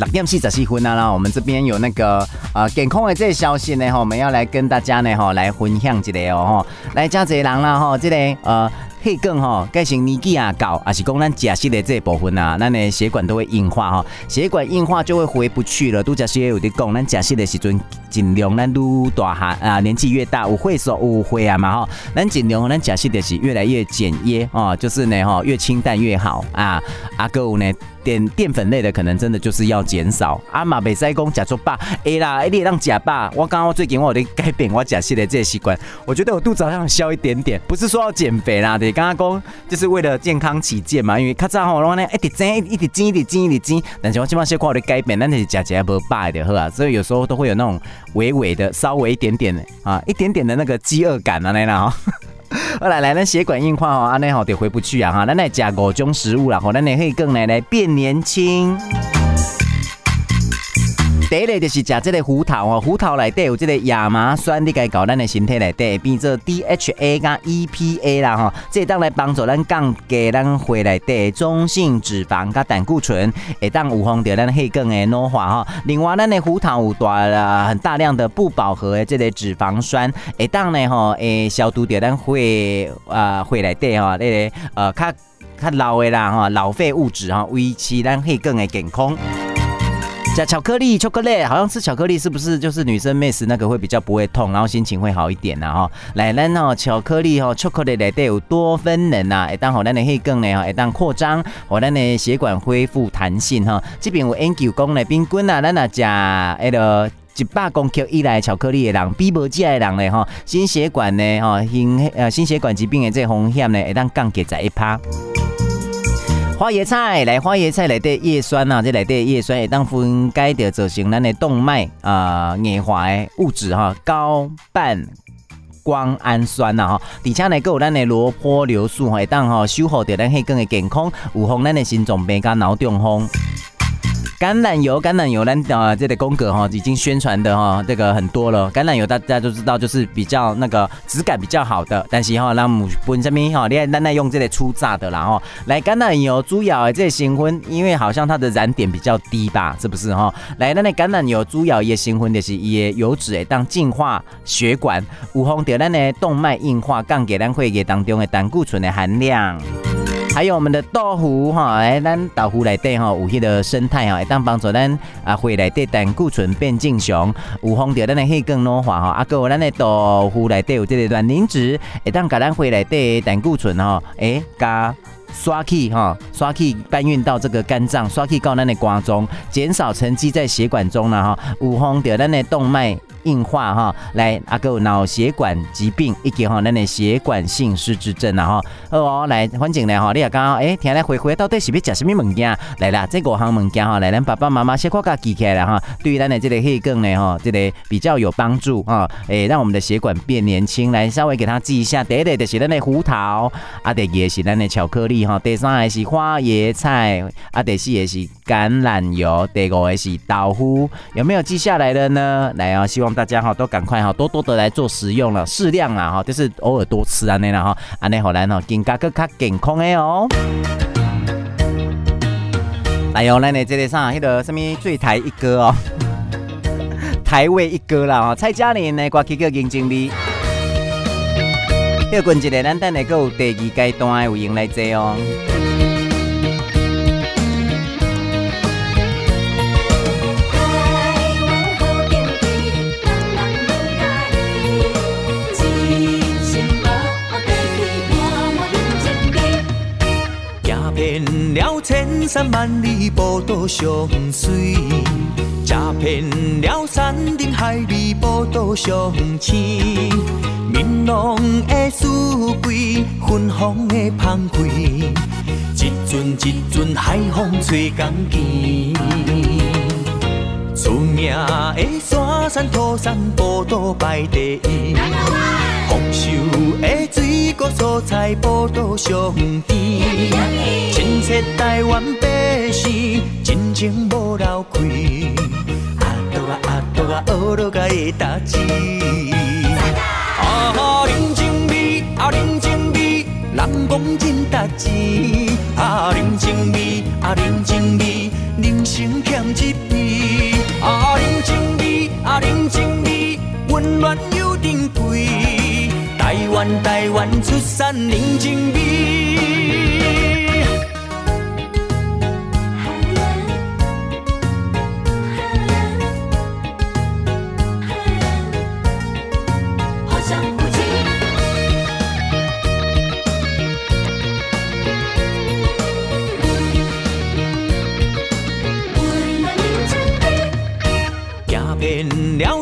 六点四十四分啊，啦，我们这边有那个呃健康的这个消息呢，哈，我们要来跟大家呢，哈，来分享一个哦，哈，来加这人啦，哈，这个呃。血管哈，改成年纪啊高，还是讲咱假释的这部分啊，咱的血管都会硬化哈，血管硬化就会回不去了。都假释有的讲，咱假释的时阵尽量咱愈大哈啊，年纪越大，有会所有会啊嘛哈，咱尽量咱假释的是越来越简约哦，就是呢哈，越清淡越好啊。阿哥有呢，淀淀粉类的可能真的就是要减少。阿妈袂使讲假做饱，哎啦，你让假饱。我刚刚最近我有改变我假释的这个习惯，我觉得我肚子好像小一点点，不是说要减肥啦，对。刚刚讲就是为了健康起见嘛，因为较早吼，我呢一直增，一直增，一直增，一直增，但是我基本上小可的改变，咱就是食起来无饱的，好啊，所以有时候都会有那种微微的、稍微一点点的啊，一点点的那个饥饿感啊，那啦。[LAUGHS] 好来来，咱血管硬化哦，安尼吼就回不去啊哈，咱来食五种食物啦，吼，咱来可以更奶奶变年轻。第一类就是食这个胡桃哦，胡桃内底有这个亚麻酸，你该搞咱的身体内底变做 DHA 加 EPA 啦哈，这当来帮助咱降低咱血内底中性脂肪加胆固醇，会当预防掉咱血管的老化哈。另外，咱的胡桃有大很大量的不饱和的这个脂肪酸，会当呢哈，诶消毒掉咱血啊血内底哈那个呃较较老的啦哈老废物质哈，维持咱血管的健康。加巧克力巧克力好像吃巧克力是不是就是女生妹时那个会比较不会痛，然后心情会好一点呢？哈，来，咱哦，巧克力哈，chocolate 里底有多酚能呐，会当好咱的血管呢，哈，会当扩张，好咱的血管恢复弹性哈。这边有研究讲呢，平均啊，咱啊食那个一百公克以内巧克力的人，比无食的人呢，哈，心血管呢，哈，心呃心血管疾病的这风险呢，会当降低在一趴。花椰菜来，花椰菜来的叶酸、啊，这来的叶酸会当分解掉造成咱的动脉啊硬化的物质哈，高半胱氨酸呐哈，而且呢，还有咱的罗波硫素会当哈修复掉咱血管的健康，预防咱的心脏病加脑中风。橄榄油，橄榄油，咱呃这个宫格哈已经宣传的哈这个很多了。橄榄油大家都知道，就是比较那个质感比较好的，但是哈，咱母本身面哈，你看咱那用这个粗榨的啦哈。来，橄榄油主要这个成分，因为好像它的燃点比较低吧，是不是哈？来，咱那橄榄油主要也成分就是伊的油脂诶当净化血管，预防掉咱的动脉硬化，降低咱血液当中的胆固醇的含量。还有我们的豆腐哈，哎，咱豆腐内底哈有迄个生态哈，会当帮助咱啊血内底胆固醇变正常，有防掉咱的血管老化哈。啊，有咱的豆腐内底有这个卵磷脂，会当把咱血内底胆固醇哈，哎，加刷去哈，刷去搬运到这个肝脏，刷去到咱的肝中，减少沉积在血管中了哈，有防掉咱的动脉硬化哈，来阿个脑血管疾病以及哈咱的血管性失智症啊哈，哦来反正呢哈，你也刚刚哎听来回回到底是要吃什么物件？来啦，这五项物件哈，来咱爸爸妈妈先快快记起来了哈，对于咱的这个血管呢哈，这个比较有帮助哈，诶，让我们的血管变年轻，来稍微给他记一下，第一个就是咱的胡桃，啊，第二个是咱的巧克力哈，第三个是花椰菜，啊，第四个是橄榄油，第五个是豆腐，有没有记下来的呢？来啊，希望大家哈都赶快哈多多的来做食用了，适量啊哈，就是偶尔多吃啊那样哈，安尼好来呢，更加更加健康的哦。来哟，来呢这里上那个什么醉台一哥哦，[LAUGHS] 台味一哥啦哦，蔡佳玲呢，歌曲叫认真味。要滚一个，咱等下有第二阶段的有闲来坐哦。骗了千山万里，宝岛上水；吃骗了山顶海味，宝岛上青。明朗的四季，芬芳的香开，一阵一阵海风吹港枝。名的山山土山，宝岛排第一。丰收的水果蔬菜，宝岛上甜。亲切台湾百姓，真情无流开。阿多啊阿多啊，欧罗甲的大志。啊哈，人情味，啊人情味，人讲真大志。啊人情味，啊人情味，人生欠一味。啊人情味，啊人情味，温暖又珍贵。台湾，台湾出产人情味。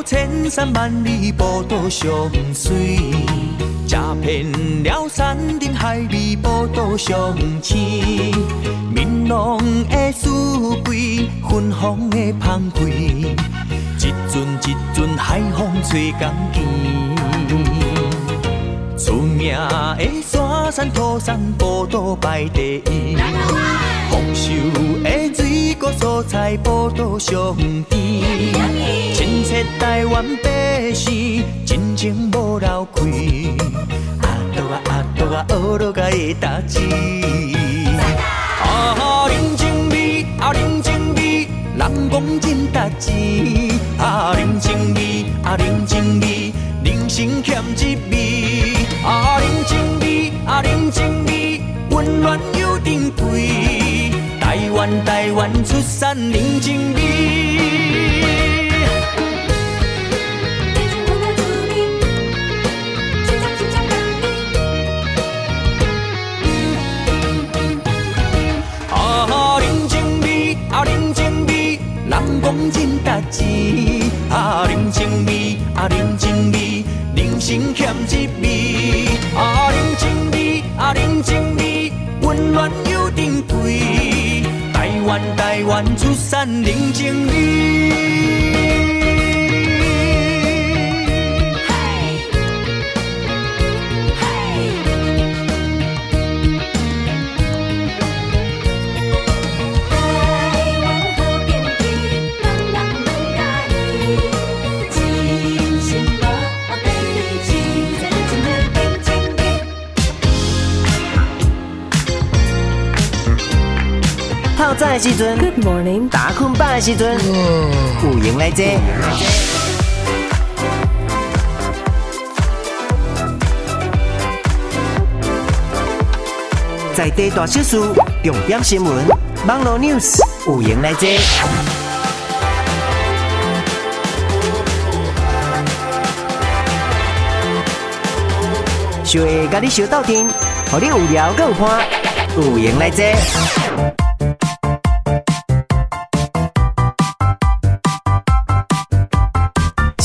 千山万里，宝岛上水。吃遍了山珍海味，宝岛上青。明朗的四季，芬芳的香开，一阵一阵海风吹港枝。出名的山山土山，宝岛排第一。丰收的水果蔬菜，葡萄上甜。亲切台湾百姓，真情无流开。阿多啊阿多啊，欧罗甲的大志。啊哈，人情味，啊人情味，人讲真大志。啊人情味，啊人情味，人生欠一味。啊人情味，啊人情味，温暖又珍贵。台湾，台湾出产人情味。啊哈，人情味，啊人情味，人讲真大志。啊人情味，啊人情味，人生欠一味。啊台湾出产人情味。透早的时阵 Good morning，打困饱的时阵，有闲来坐。在地大小事，重点新闻，网络 news，有闲来坐。小下甲你小斗阵，互你有聊够欢，有闲来坐。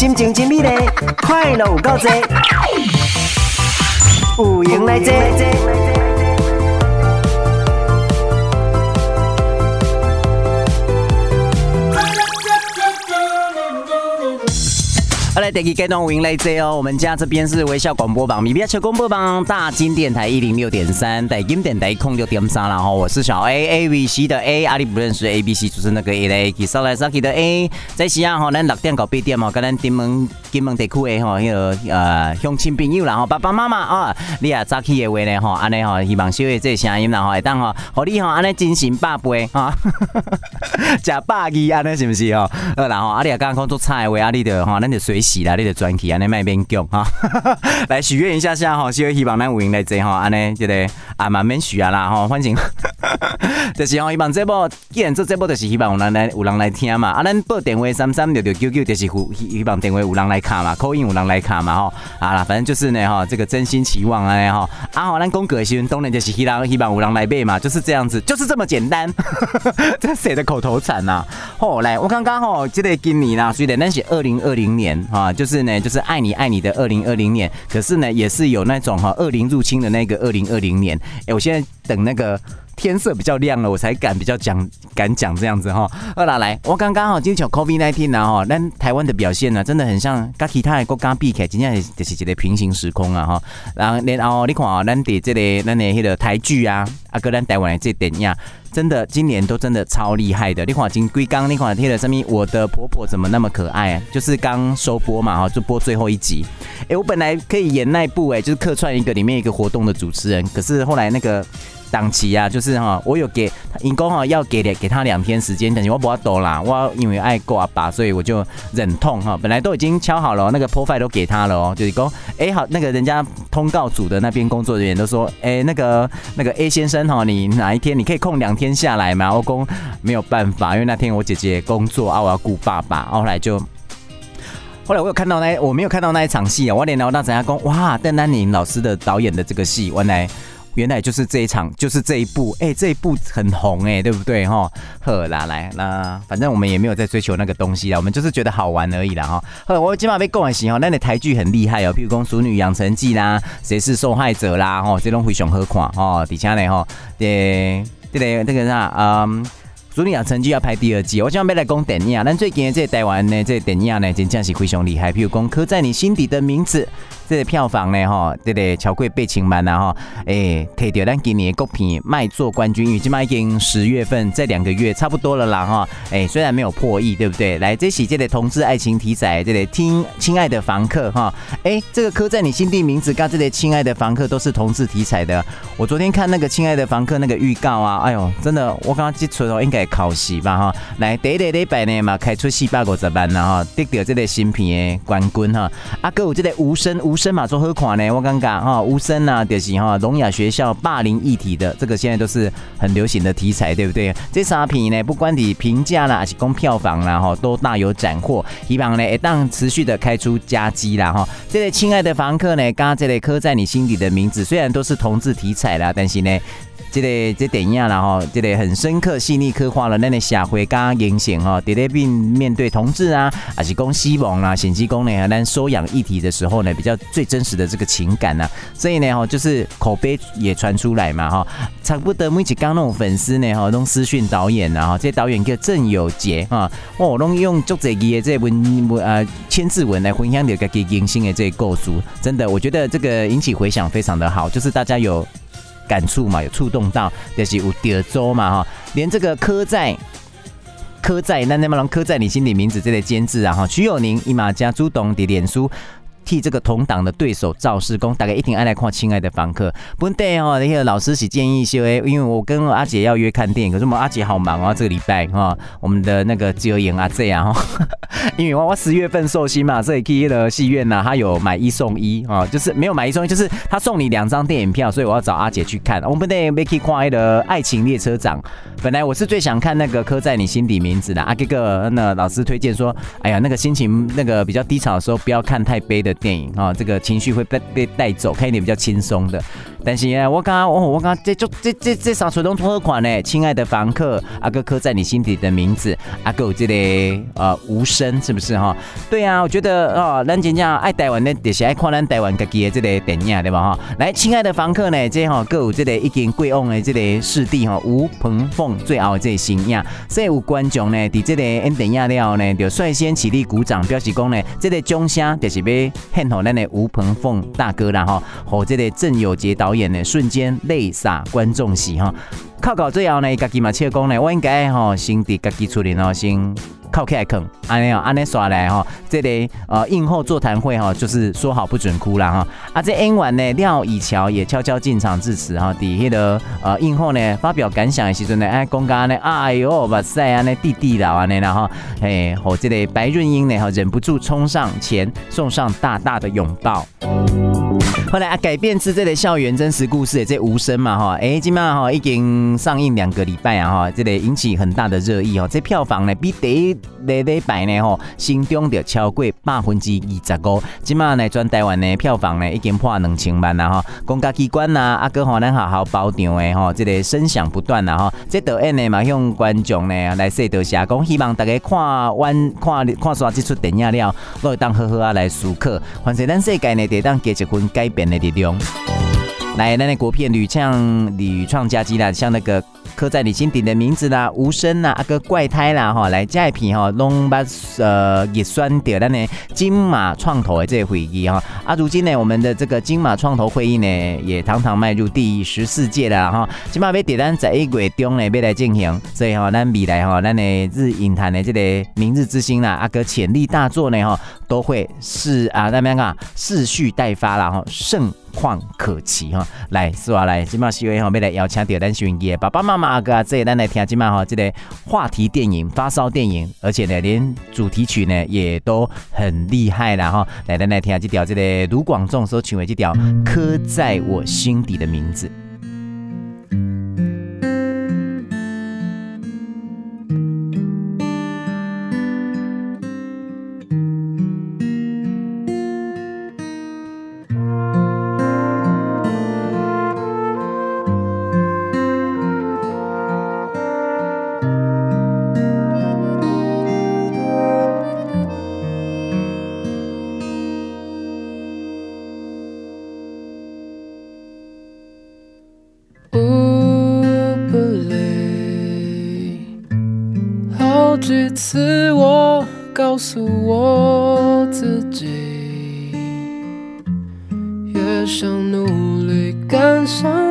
心情真美丽，快乐有够多，有闲来坐。好来，第二阶段欢迎来坐哦。我们家这边是微笑广播榜，米比亚球广播榜，大金电台一零六点三，大金电台空六点三然后我是小 A A B C 的 A，阿里不认识 A B C，就是那个 A 的 A，其实来 Saki 的 A，在西安吼，咱六点到八点嘛，跟咱金门金门地区的吼，那个呃乡亲朋友然后爸爸妈妈啊，你也早起的话呢吼，安尼吼，希望小的这声音然后会当吼，和你吼安尼精神百倍哈，吃百二安尼是不是哦？好，然后阿里啊刚刚讲做菜的话，阿里的哈，咱就随。喜来你的专题啊，你卖边讲哈，[LAUGHS] 来许愿一下下哈，希望希望咱有闲来坐哈，安尼这个啊慢慢许啊啦哈，反正就是吼，希望这部既然做这部，就是希望有人来有人来听嘛，啊，咱报电话三三六六九九，就是希希望电话有人来卡嘛，call in 有人来卡嘛哈，啊啦，反正就是呢哈，这个真心期望安尼哈，啊好，咱讲个性当然就是希望希望有人来背嘛，就是这样子，就是这么简单，这谁的口头禅呐？好，来，我刚刚吼，这个今年啦，虽然那是二零二零年。啊，就是呢，就是爱你爱你的二零二零年，可是呢，也是有那种哈恶灵入侵的那个二零二零年。哎，我现在等那个天色比较亮了，我才敢比较讲敢讲这样子哈。二啦，来，我刚刚好今天讲 COVID nineteen 呢哈，那台湾的表现呢，真的很像跟其他的国家比起来，今天就是一个平行时空啊哈。然后然后你看啊，咱的这个咱的那个台剧啊，啊，跟咱台湾的这电影。真的，今年都真的超厉害的。你看金龟刚，你看贴了什么？我的婆婆怎么那么可爱？啊就是刚收播嘛，哈，就播最后一集。哎，我本来可以演那部，哎，就是客串一个里面一个活动的主持人，可是后来那个。档期啊，就是哈，我有给，因公哈要给给他两天时间，但是我不要多啦，我因为爱过阿爸，所以我就忍痛哈，本来都已经敲好了，那个 profile 都给他了哦，就是说，哎好，那个人家通告组的那边工作人员都说，哎那个那个 A 先生哈，你哪一天你可以空两天下来吗？我公没有办法，因为那天我姐姐工作啊，我要顾爸爸，后来就，后来我有看到那我没有看到那一场戏啊，我连到那阵下讲，哇，邓丹宁老师的导演的这个戏，我来。原来就是这一场，就是这一部，哎、欸，这一部很红，哎，对不对，哈？呵啦，来，那反正我们也没有在追求那个东西啦，我们就是觉得好玩而已啦，哈。呵，我今晚被讲的是哈，那你台剧很厉害哦，譬如讲《熟女养成记》啦，《谁是受害者》啦，哈，这种非常好看，哈，底下呢，哈，对，这个这个啥，嗯，《淑女养成记》要拍第二季，我今晚要来讲电影，但最近的这台湾呢，这个电影呢，真正是非常厉害，譬如讲《刻在你心底的名字》。这个票房呢，哈，这个超过八千万呐，哈，哎，摕到咱今年的国片卖座冠军，因为今麦已经十月份，这两个月差不多了啦，哈，哎，虽然没有破亿，对不对？来，这喜这的同志爱情题材，这个听亲爱的房客，哈，哎，这个刻在你心底名字，跟这个亲爱的房客都是同志题材的。我昨天看那个亲爱的房客那个预告啊，哎呦，真的，我刚刚记错了，应该考戏吧，哈，来，第一个礼拜呢嘛，开出四百五十万啦哈，得到这个新片的冠军哈，啊，哥有这个无声无。声嘛做何款呢？我感觉哈无声啊，就是哈聋哑学校霸凌议题的，这个现在都是很流行的题材，对不对？这三片呢，不管你评价啦，还是讲票房啦，哈，都大有斩获，希望呢，一当持续的开出佳绩啦，哈。这个亲爱的房客呢，刚刚这里刻在你心底的名字，虽然都是同志题材啦，但是呢。这个这电影然后这个很深刻细腻刻画了那个社会跟人性哈，在那边面对同志啊，还是讲希望啊，甚至讲呢，咱收养议题的时候呢，比较最真实的这个情感呐，所以呢哈，就是口碑也传出来嘛哈，差不多每一刚那种粉丝呢哈，都私讯导演然后这导演叫郑有杰啊，我拢用足侪字的这文文呃千字文来分享这个给人性的这个构筑，真的我觉得这个引起回响非常的好，就是大家有。感触嘛，有触动到，就是有德州嘛哈，连这个刻在刻在那那么能刻在你心里名字这类监制啊哈，徐友宁伊玛家朱董的脸书。替这个同党的对手造势功，大概一定爱来看《亲爱的房客》。本地哦，那个老师是建议说，因为我跟阿姐要约看电影，可是我们阿姐好忙啊，这个礼拜哈，我们的那个自由演阿姐啊，[LAUGHS] 因为我我十月份寿星嘛，所以去了戏院呢，他有买一送一啊，就是没有买一送一，就是他送你两张电影票，所以我要找阿姐去看。我们本地去看的《爱情列车长》，本来我是最想看那个刻在你心底名字的，阿哥哥那老师推荐说，哎呀，那个心情那个比较低潮的时候，不要看太悲的。电影啊，这个情绪会被被带走，看一点比较轻松的。但是呢，我刚刚哦，我刚刚这就这这这三出拢好看呢。亲爱的房客，阿哥刻在你心底的名字，阿哥有这个呃无声是不是哈？对啊，我觉得哦，咱真正爱台湾的，就是爱看咱台湾家己的这个电影对吧哈？来，亲爱的房客呢，这哈各有这个已经过往的这个师弟哈吴鹏凤最后这个新影，所以有观众呢，伫这个演电影了后呢，就率先起立鼓掌，表示讲呢，这个掌声就是要献给咱的吴鹏凤大哥啦吼，和这个郑有杰导演呢，瞬间泪洒观众席哈。靠到最后呢，家己嘛切讲呢，我应该吼先伫家己厝里吼先靠起来啃，安尼哦，安尼刷来吼，这个呃映后座谈会哈，就是说好不准哭啦哈。啊，这演完呢，廖以乔也悄悄进场致辞哈，底下的呃映后呢发表感想的时阵呢，哎，公家呢，哎呦，哇塞啊，那弟弟啦安尼啦哈，哎，和这个白润英呢哈，忍不住冲上前送上大大的拥抱。后来啊，改编自这个校园真实故事的这无声嘛哈，哎，今嘛哈已经上映两个礼拜啊哈，这个引起很大的热议哦。这票房呢比第一礼礼拜呢哈，心中就超过百分之二十五。今嘛呢全台湾的票房呢已经破两千万了哈。公家机关呐，啊哥吼咱好好包场的哈，这个声响不断啦哈。这导演呢嘛向观众呢来说多谢，讲希望大家看完看看刷这出电影了，都会当好好啊来思考，反正咱世界呢得当给一份改变。的力量，来，那那国片屡创屡创佳绩啦，像那个刻在你心底的名字啦，无声啦，阿个怪胎啦，哈，来这一片哈，拢把呃也算掉咱的。金马创投的这个会议哈，啊，如今呢，我们的这个金马创投会议呢，也堂堂迈入第十四届了哈。金马要点单在一月中呢，要来进行，所以哈，咱未来哈，咱的日影坛的这个明日之星啦，阿个潜力大作呢，哈，都会是啊，那边啊，势蓄待发了哈，盛况可期哈。来，是话来，金马戏院哈，要来邀请到咱选爷爸爸妈妈阿哥，这咱来听今麦哈，这个话题电影、发烧电影，而且呢，连主题曲呢也都很厉害了哈。来，咱来听这条这个卢广仲所唱的这条《刻在我心底的名字》。次我告诉我自己，越想努力赶上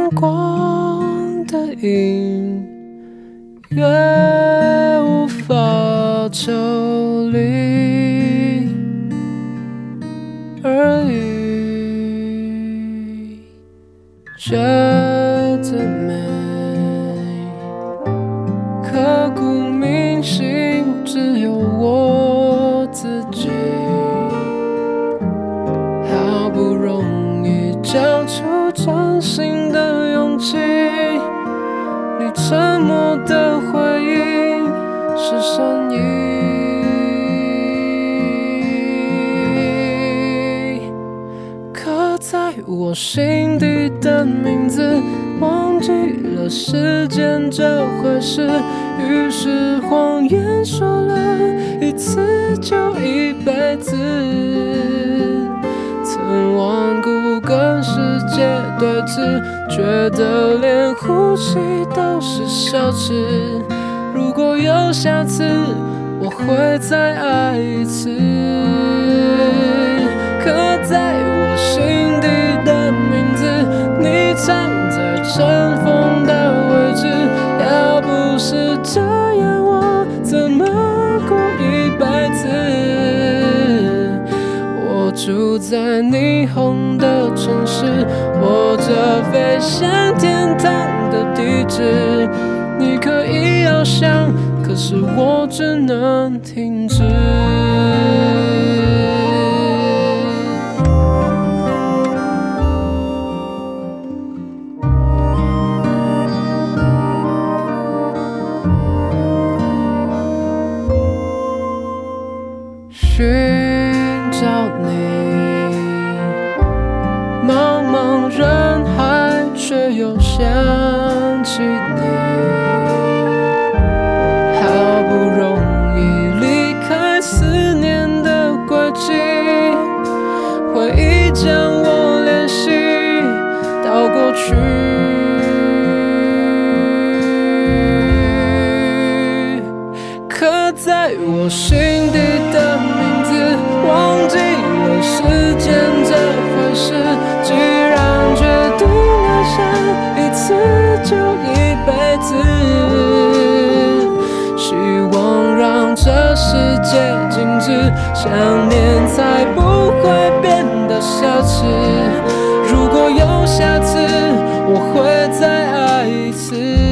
茫茫人海却又想起你，好不容易离开思念的轨迹，回忆将我联系到过去。刻在我心想念才不会变得奢侈。如果有下次，我会再爱一次。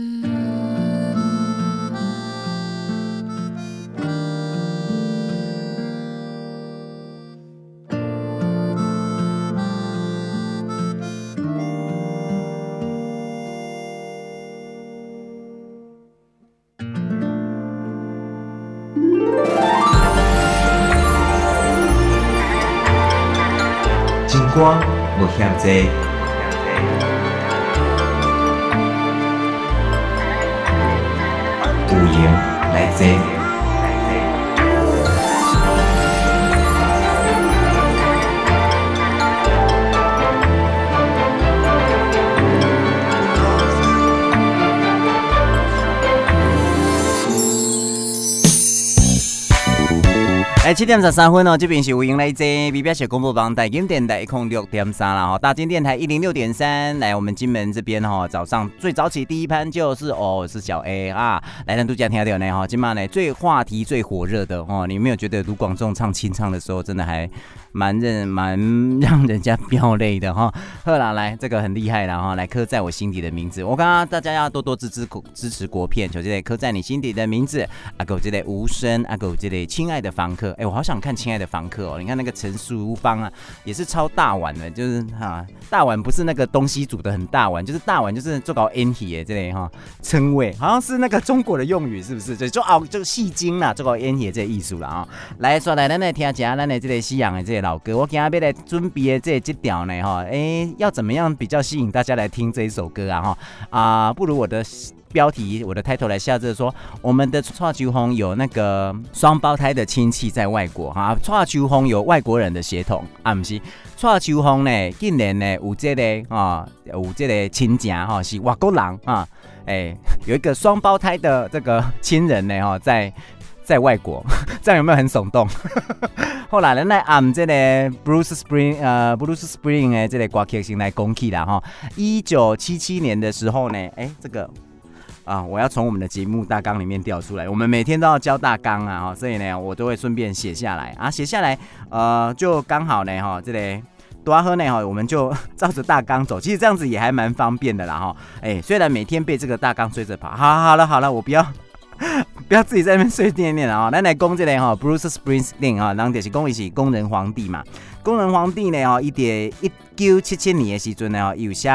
金光无限制，有闲来坐。七点十三分哦，这边是吴英来这，B B 小广播网台金电台一空六点三了哈，大金电台一零六点三，来我们金门这边哈，早上最早起第一班就是哦，是小 A 啊，来让大家听到呢哈，今晚呢最话题最火热的哦，你有没有觉得卢广仲唱清唱的时候，真的还蛮认蛮让人家飙泪的哈？[LAUGHS] 好啦，来这个很厉害了哈，来刻在我心底的名字，我刚刚大家要多多支持支持国片，求这里刻在你心底的名字，阿狗这里无声，阿狗这里亲爱的房客。哎，我好想看《亲爱的房客》哦！你看那个陈淑芳啊，也是超大碗的，就是哈、大碗不是那个东西煮的很大碗，就是大碗就是做搞 N T 哎，这类哈称谓好像是那个中国的用语，是不是？就就哦，就戏精啦，做搞 N T 这艺术了啊！来说来，咱来听一下咱的这个西洋的这个老歌。我今天要来准备的这这条呢哈，哎，要怎么样比较吸引大家来听这一首歌啊哈啊？不如我的。标题我的 title 来下这说，我们的蔡秋凤有那个双胞胎的亲戚在外国哈，蔡秋凤有外国人的血统啊，不是蔡秋凤呢，竟然呢有这个啊，有这个亲戚哈是外国人啊，哎，有一个双胞胎的这个亲人呢哈，在在外国，[LAUGHS] 这样有没有很耸动？[LAUGHS] 后来呢，来按这个 Bruce Spring 呃 Bruce Spring 诶，这个歌曲先来讲起啦哈，一九七七年的时候呢，哎，这个。啊！我要从我们的节目大纲里面调出来，我们每天都要交大纲啊，所以呢，我都会顺便写下来啊，写下来，呃，就刚好呢，哈，这里多喝呢，哈，我们就 [LAUGHS] 照着大纲走，其实这样子也还蛮方便的啦，哈，哎，虽然每天被这个大纲追着跑，好，好了，好了，我不要。[LAUGHS] 不要自己在那边碎念念啊！咱来讲这个哈，Bruce Springsteen 啊，人就是讲伊是工人皇帝嘛。工人皇帝呢，哦，伊伫一九七七年的时阵呢，有写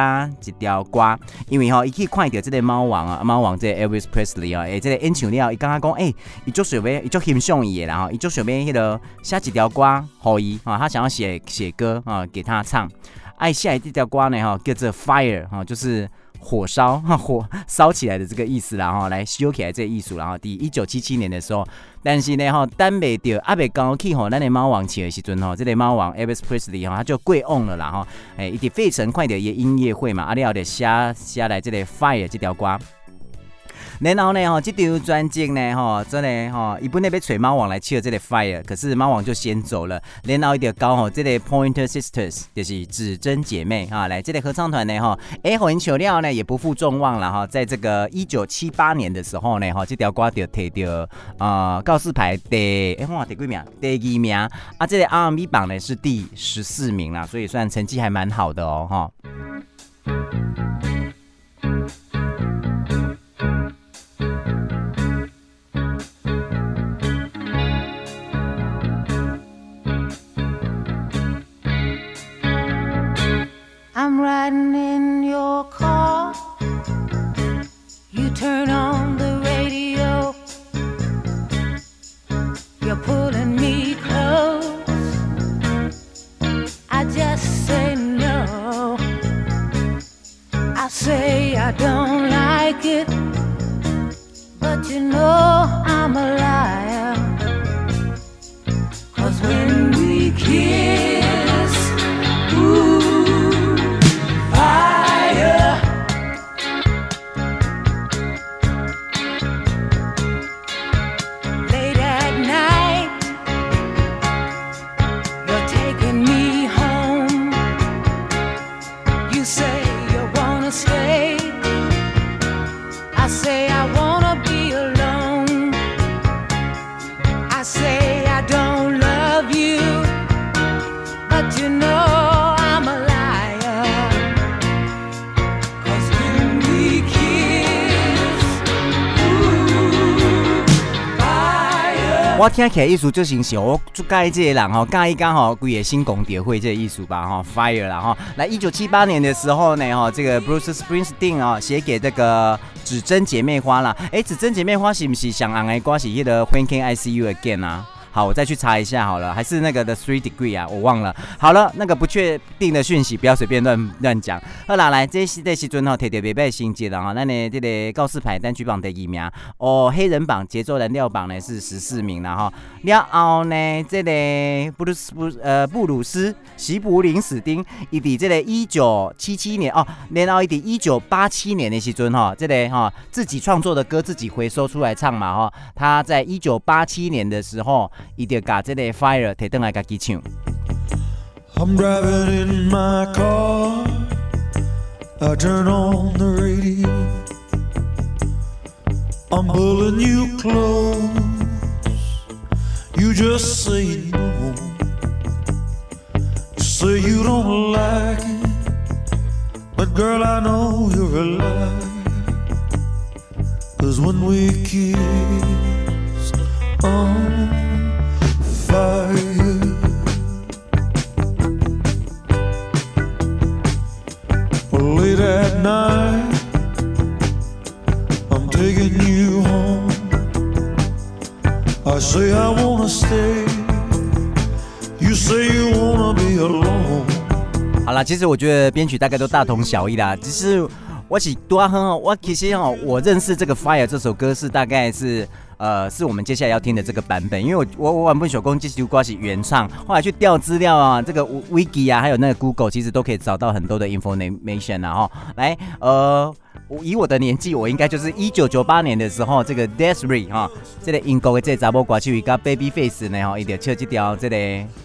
一条歌，因为吼，伊去看到这个猫王啊，猫王这个 Elvis Presley 啊，诶，这个演唱了，伊刚刚讲，诶，伊足想要，伊足欣赏伊的，然后伊足想要迄个写一条歌，互伊啊，他想要写写歌啊，给他唱。爱下来这条歌呢哈，叫做 Fire 哈，就是火烧哈 [LAUGHS] 火烧起来的这个意思啦哈，来修起来这个艺术，然后第一九七七年的时候，但是呢哈，等未到阿未刚起吼，咱的猫王起的时阵哈，这个猫王 Elvis Presley 哈，他就跪 on 了啦哈，哎，一点费城快点的音乐会嘛，阿里奥的下下来这个 Fire 这条歌。然后呢，吼，这张专辑呢，吼，真的吼，伊本来要找猫王来唱这个 Fire，可是猫王就先走了。然后一条高吼，这个 Pointer Sisters 就是指针姐妹哈，来这个合唱团呢，哈，哎，火影球料呢也不负众望了哈，在这个一九七八年的时候呢，哈，这条歌就提到啊告示牌第，哎，我第几名？第二名啊，这个 R&B 榜呢是第十四名啦，所以算成绩还蛮好的哦，哈。Riding in your car. You turn on the radio. You're pulling me close. I just say no. I say I don't like it. But you know I'm a liar. Cause when we kiss, 我听起来艺术就形象，我就介这个人吼，介一刚好规个新公蝶会这个艺术吧哈，Fire 啦哈。来一九七八年的时候呢哈，这个 Bruce Springsteen 啊写给这个指针姐妹花啦，哎，指针姐妹花是不是像红的歌是迄个 When Can I See You Again 啊？好，我再去查一下好了，还是那个的 Three Degree 啊，我忘了。好了，那个不确定的讯息不要随便乱乱讲。好啦，来这时这时阵吼，特别别新节了哈，那呢这个告示牌单曲榜第一名哦，黑人榜节奏蓝调榜呢是十四名了哈。然后呢，这个布鲁斯布呃布鲁斯席柏林史丁，伊伫这个一九七七年哦，然后伊伫一九八七年的时尊哈，这个哈自己创作的歌自己回收出来唱嘛哈。他在一九八七年的时候。伊就把这个 fire 提登来家己唱。 I'm driving in my car. I turn on the radio. I'm pulling you close. You just say no. Say you don't like it. But girl, I know you're a liar. Cause when we kiss 好啦，其实我觉得编曲大概都大同小异啦，只是我是多哼哦，我其实哦，我认识这个 Fire 这首歌是大概是。呃，是我们接下来要听的这个版本，因为我我我玩不手工，继续刮起原唱，后来去调资料啊，这个 Wiki 啊，还有那个 Google，其实都可以找到很多的 information 啊，哈，来，呃。以我的年纪，我应该就是一九九八年的时候，这个 Des'ree 哈，这个英国的这查某歌手一个 Babyface 呢哈，一条唱这条这个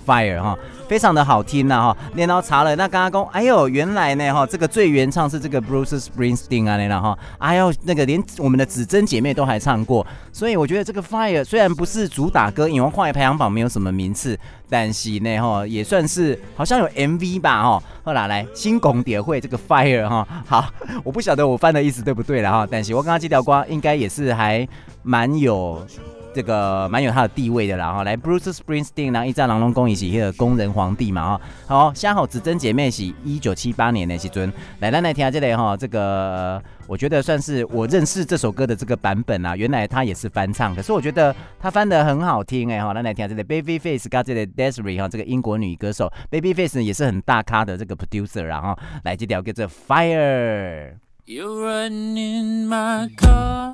Fire 哈，非常的好听呐哈。然后查了，那刚刚讲，哎呦，原来呢哈，这个最原唱是这个 Bruce Springsteen 啊，然后哈，哎呦，那个连我们的指针姐妹都还唱过，所以我觉得这个 Fire 虽然不是主打歌，因为跨越排行榜没有什么名次。但是呢，哈，也算是好像有 MV 吧，哈。后来来新拱蝶会这个 Fire 哈，好，我不晓得我翻的意思对不对了哈。但是我刚刚这条瓜应该也是还蛮有这个蛮有他的地位的啦哈。来，Bruce Springsteen，然后一战狼龙公一起那个工人皇帝嘛哈。好，相好指针姐妹是一九七八年的时尊，来，咱来听下这里哈，这个我觉得算是我认识这首歌的这个版本啊，原来他也是翻唱，可是我觉得他翻得很好听哎哈。咱来听下这里，Babyface 跟这里 Desiree 哈，这个英国女歌手，Babyface 也是很大咖的这个 producer，然后来这条叫做 Fire。You're running my car.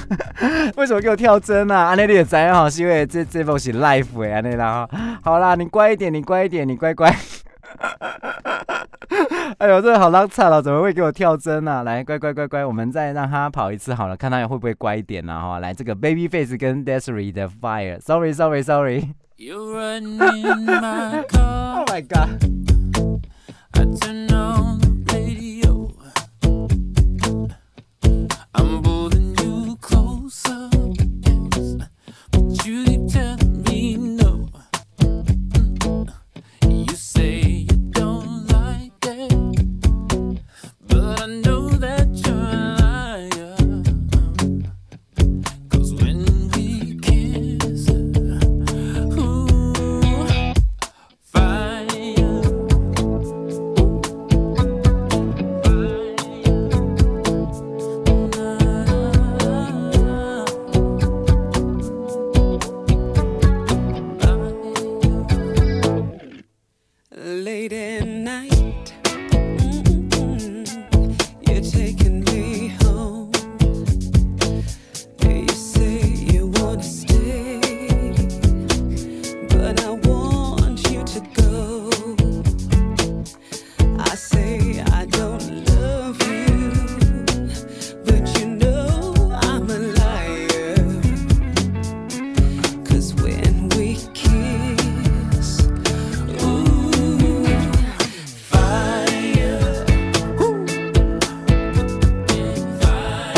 [LAUGHS] 为什么给我跳针啊？安内你也知哈，是因为这这部是 life 哎，安内啦哈。好啦，你乖一点，你乖一点，你乖乖。[LAUGHS] 哎呦，这好浪惨了，怎么会给我跳针啊？来，乖乖乖乖，我们再让他跑一次好了，看他会不会乖一点呢、哈，来这个 baby face 跟 Desiree 的 fire，sorry sorry sorry, sorry.。[LAUGHS] Oh my god。I don't know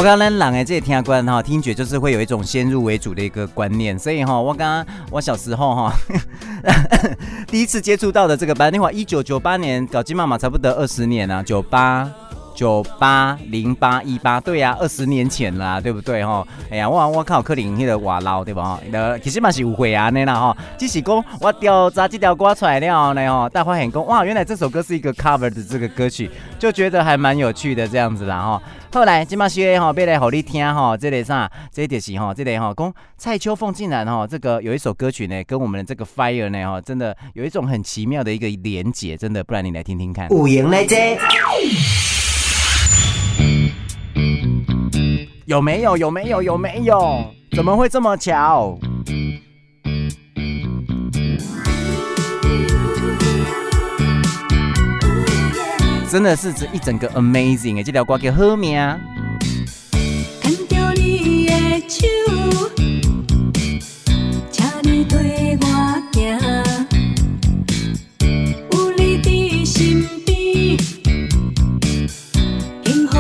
我刚刚咱人的这些听官哈，听觉就是会有一种先入为主的一个观念，所以哈，我刚刚我小时候哈，[LAUGHS] 第一次接触到的这个班，那会一九九八年搞基妈妈差不多二十年啊，九八九八零八一八，对呀、二十年前啦，对不对哈？哎呀，我我靠，可能那个外劳对吧？呃，其实嘛是有会啊那啦哈，只是讲我调查这条歌出来了呢哈，大发现讲哇，原来这首歌是一个 cover 的这个歌曲，就觉得还蛮有趣的这样子啦哈。后来今嘛些哈，要来给你听哈，这个啥，这个是哈，这个哈，讲蔡秋凤竟然哈，这个有一首歌曲呢，跟我们的这个 Fire 呢哈，真的有一种很奇妙的一个连结，真的，不然你来听听看。有闲来这，有没有？有没有？有没有？怎么会这么巧？真的是这一整个 amazing 哎，这条歌叫好命。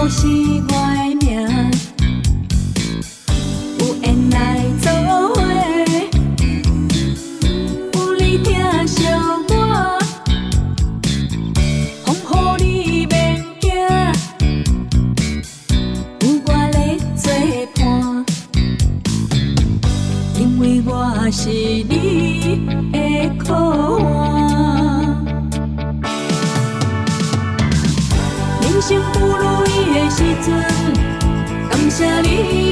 牵是你的苦乐人生不如意的时阵感谢你。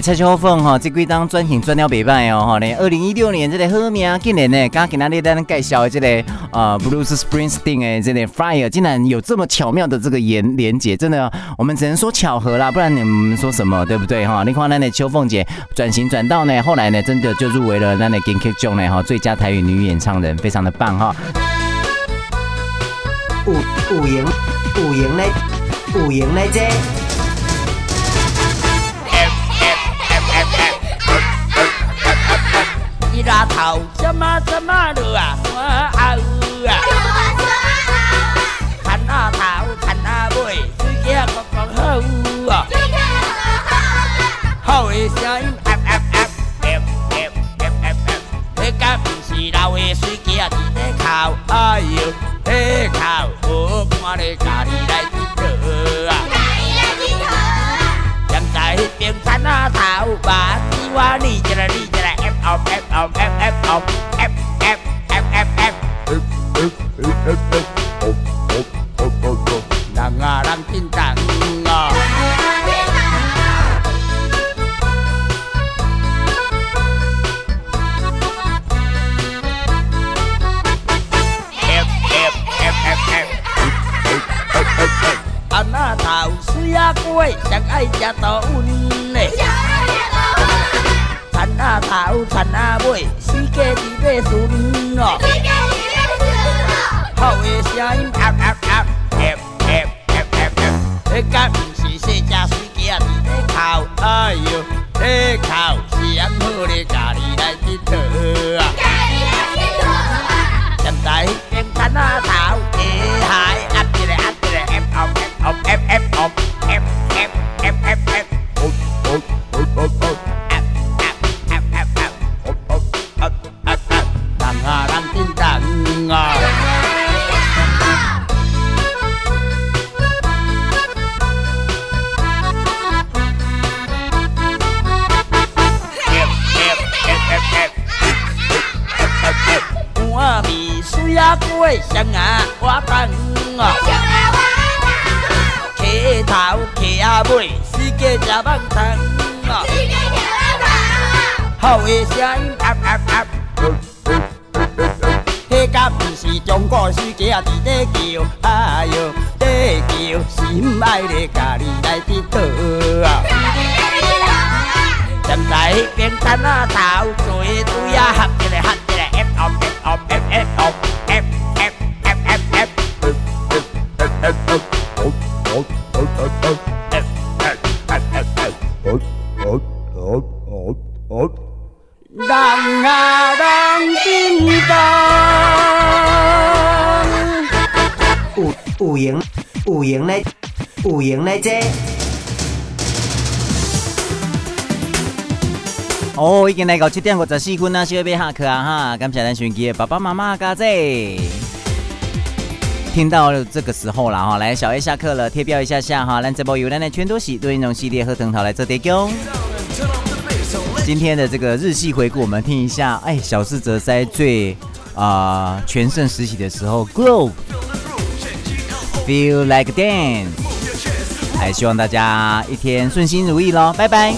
蔡秋凤哈，这几张转型转到袂歹哦，哈咧！二零一六年这个好名，竟然呢，刚跟咱咧单介绍的这个呃，Blue Spring Sting，这个 Fire，竟然有这么巧妙的这个连连接，真的，我们只能说巧合啦，不然你们说什么对不对哈？你看咱的秋凤姐转型转到呢，后来呢，真的就入围了咱的 g a n k i Jong 呢，哈，最佳台语女演唱人，非常的棒哈！五五赢五赢嘞，五赢嘞这。hầu sama sama được à cha tổ nè dạ thành a tạo thành a 来到七点五十四分啊，小要下课啊哈！感谢咱选机的爸爸妈妈家姐。听到了这个时候了哈，来小 A 下课了，贴标一下下哈。咱这波有咱的全都喜对应种系列和藤桃来做提供。今天的这个日系回顾，我们听一下。哎，小室哲哉最啊、呃、全盛时期的时候，Groove，Feel Like Dance。还希望大家一天顺心如意喽，拜拜。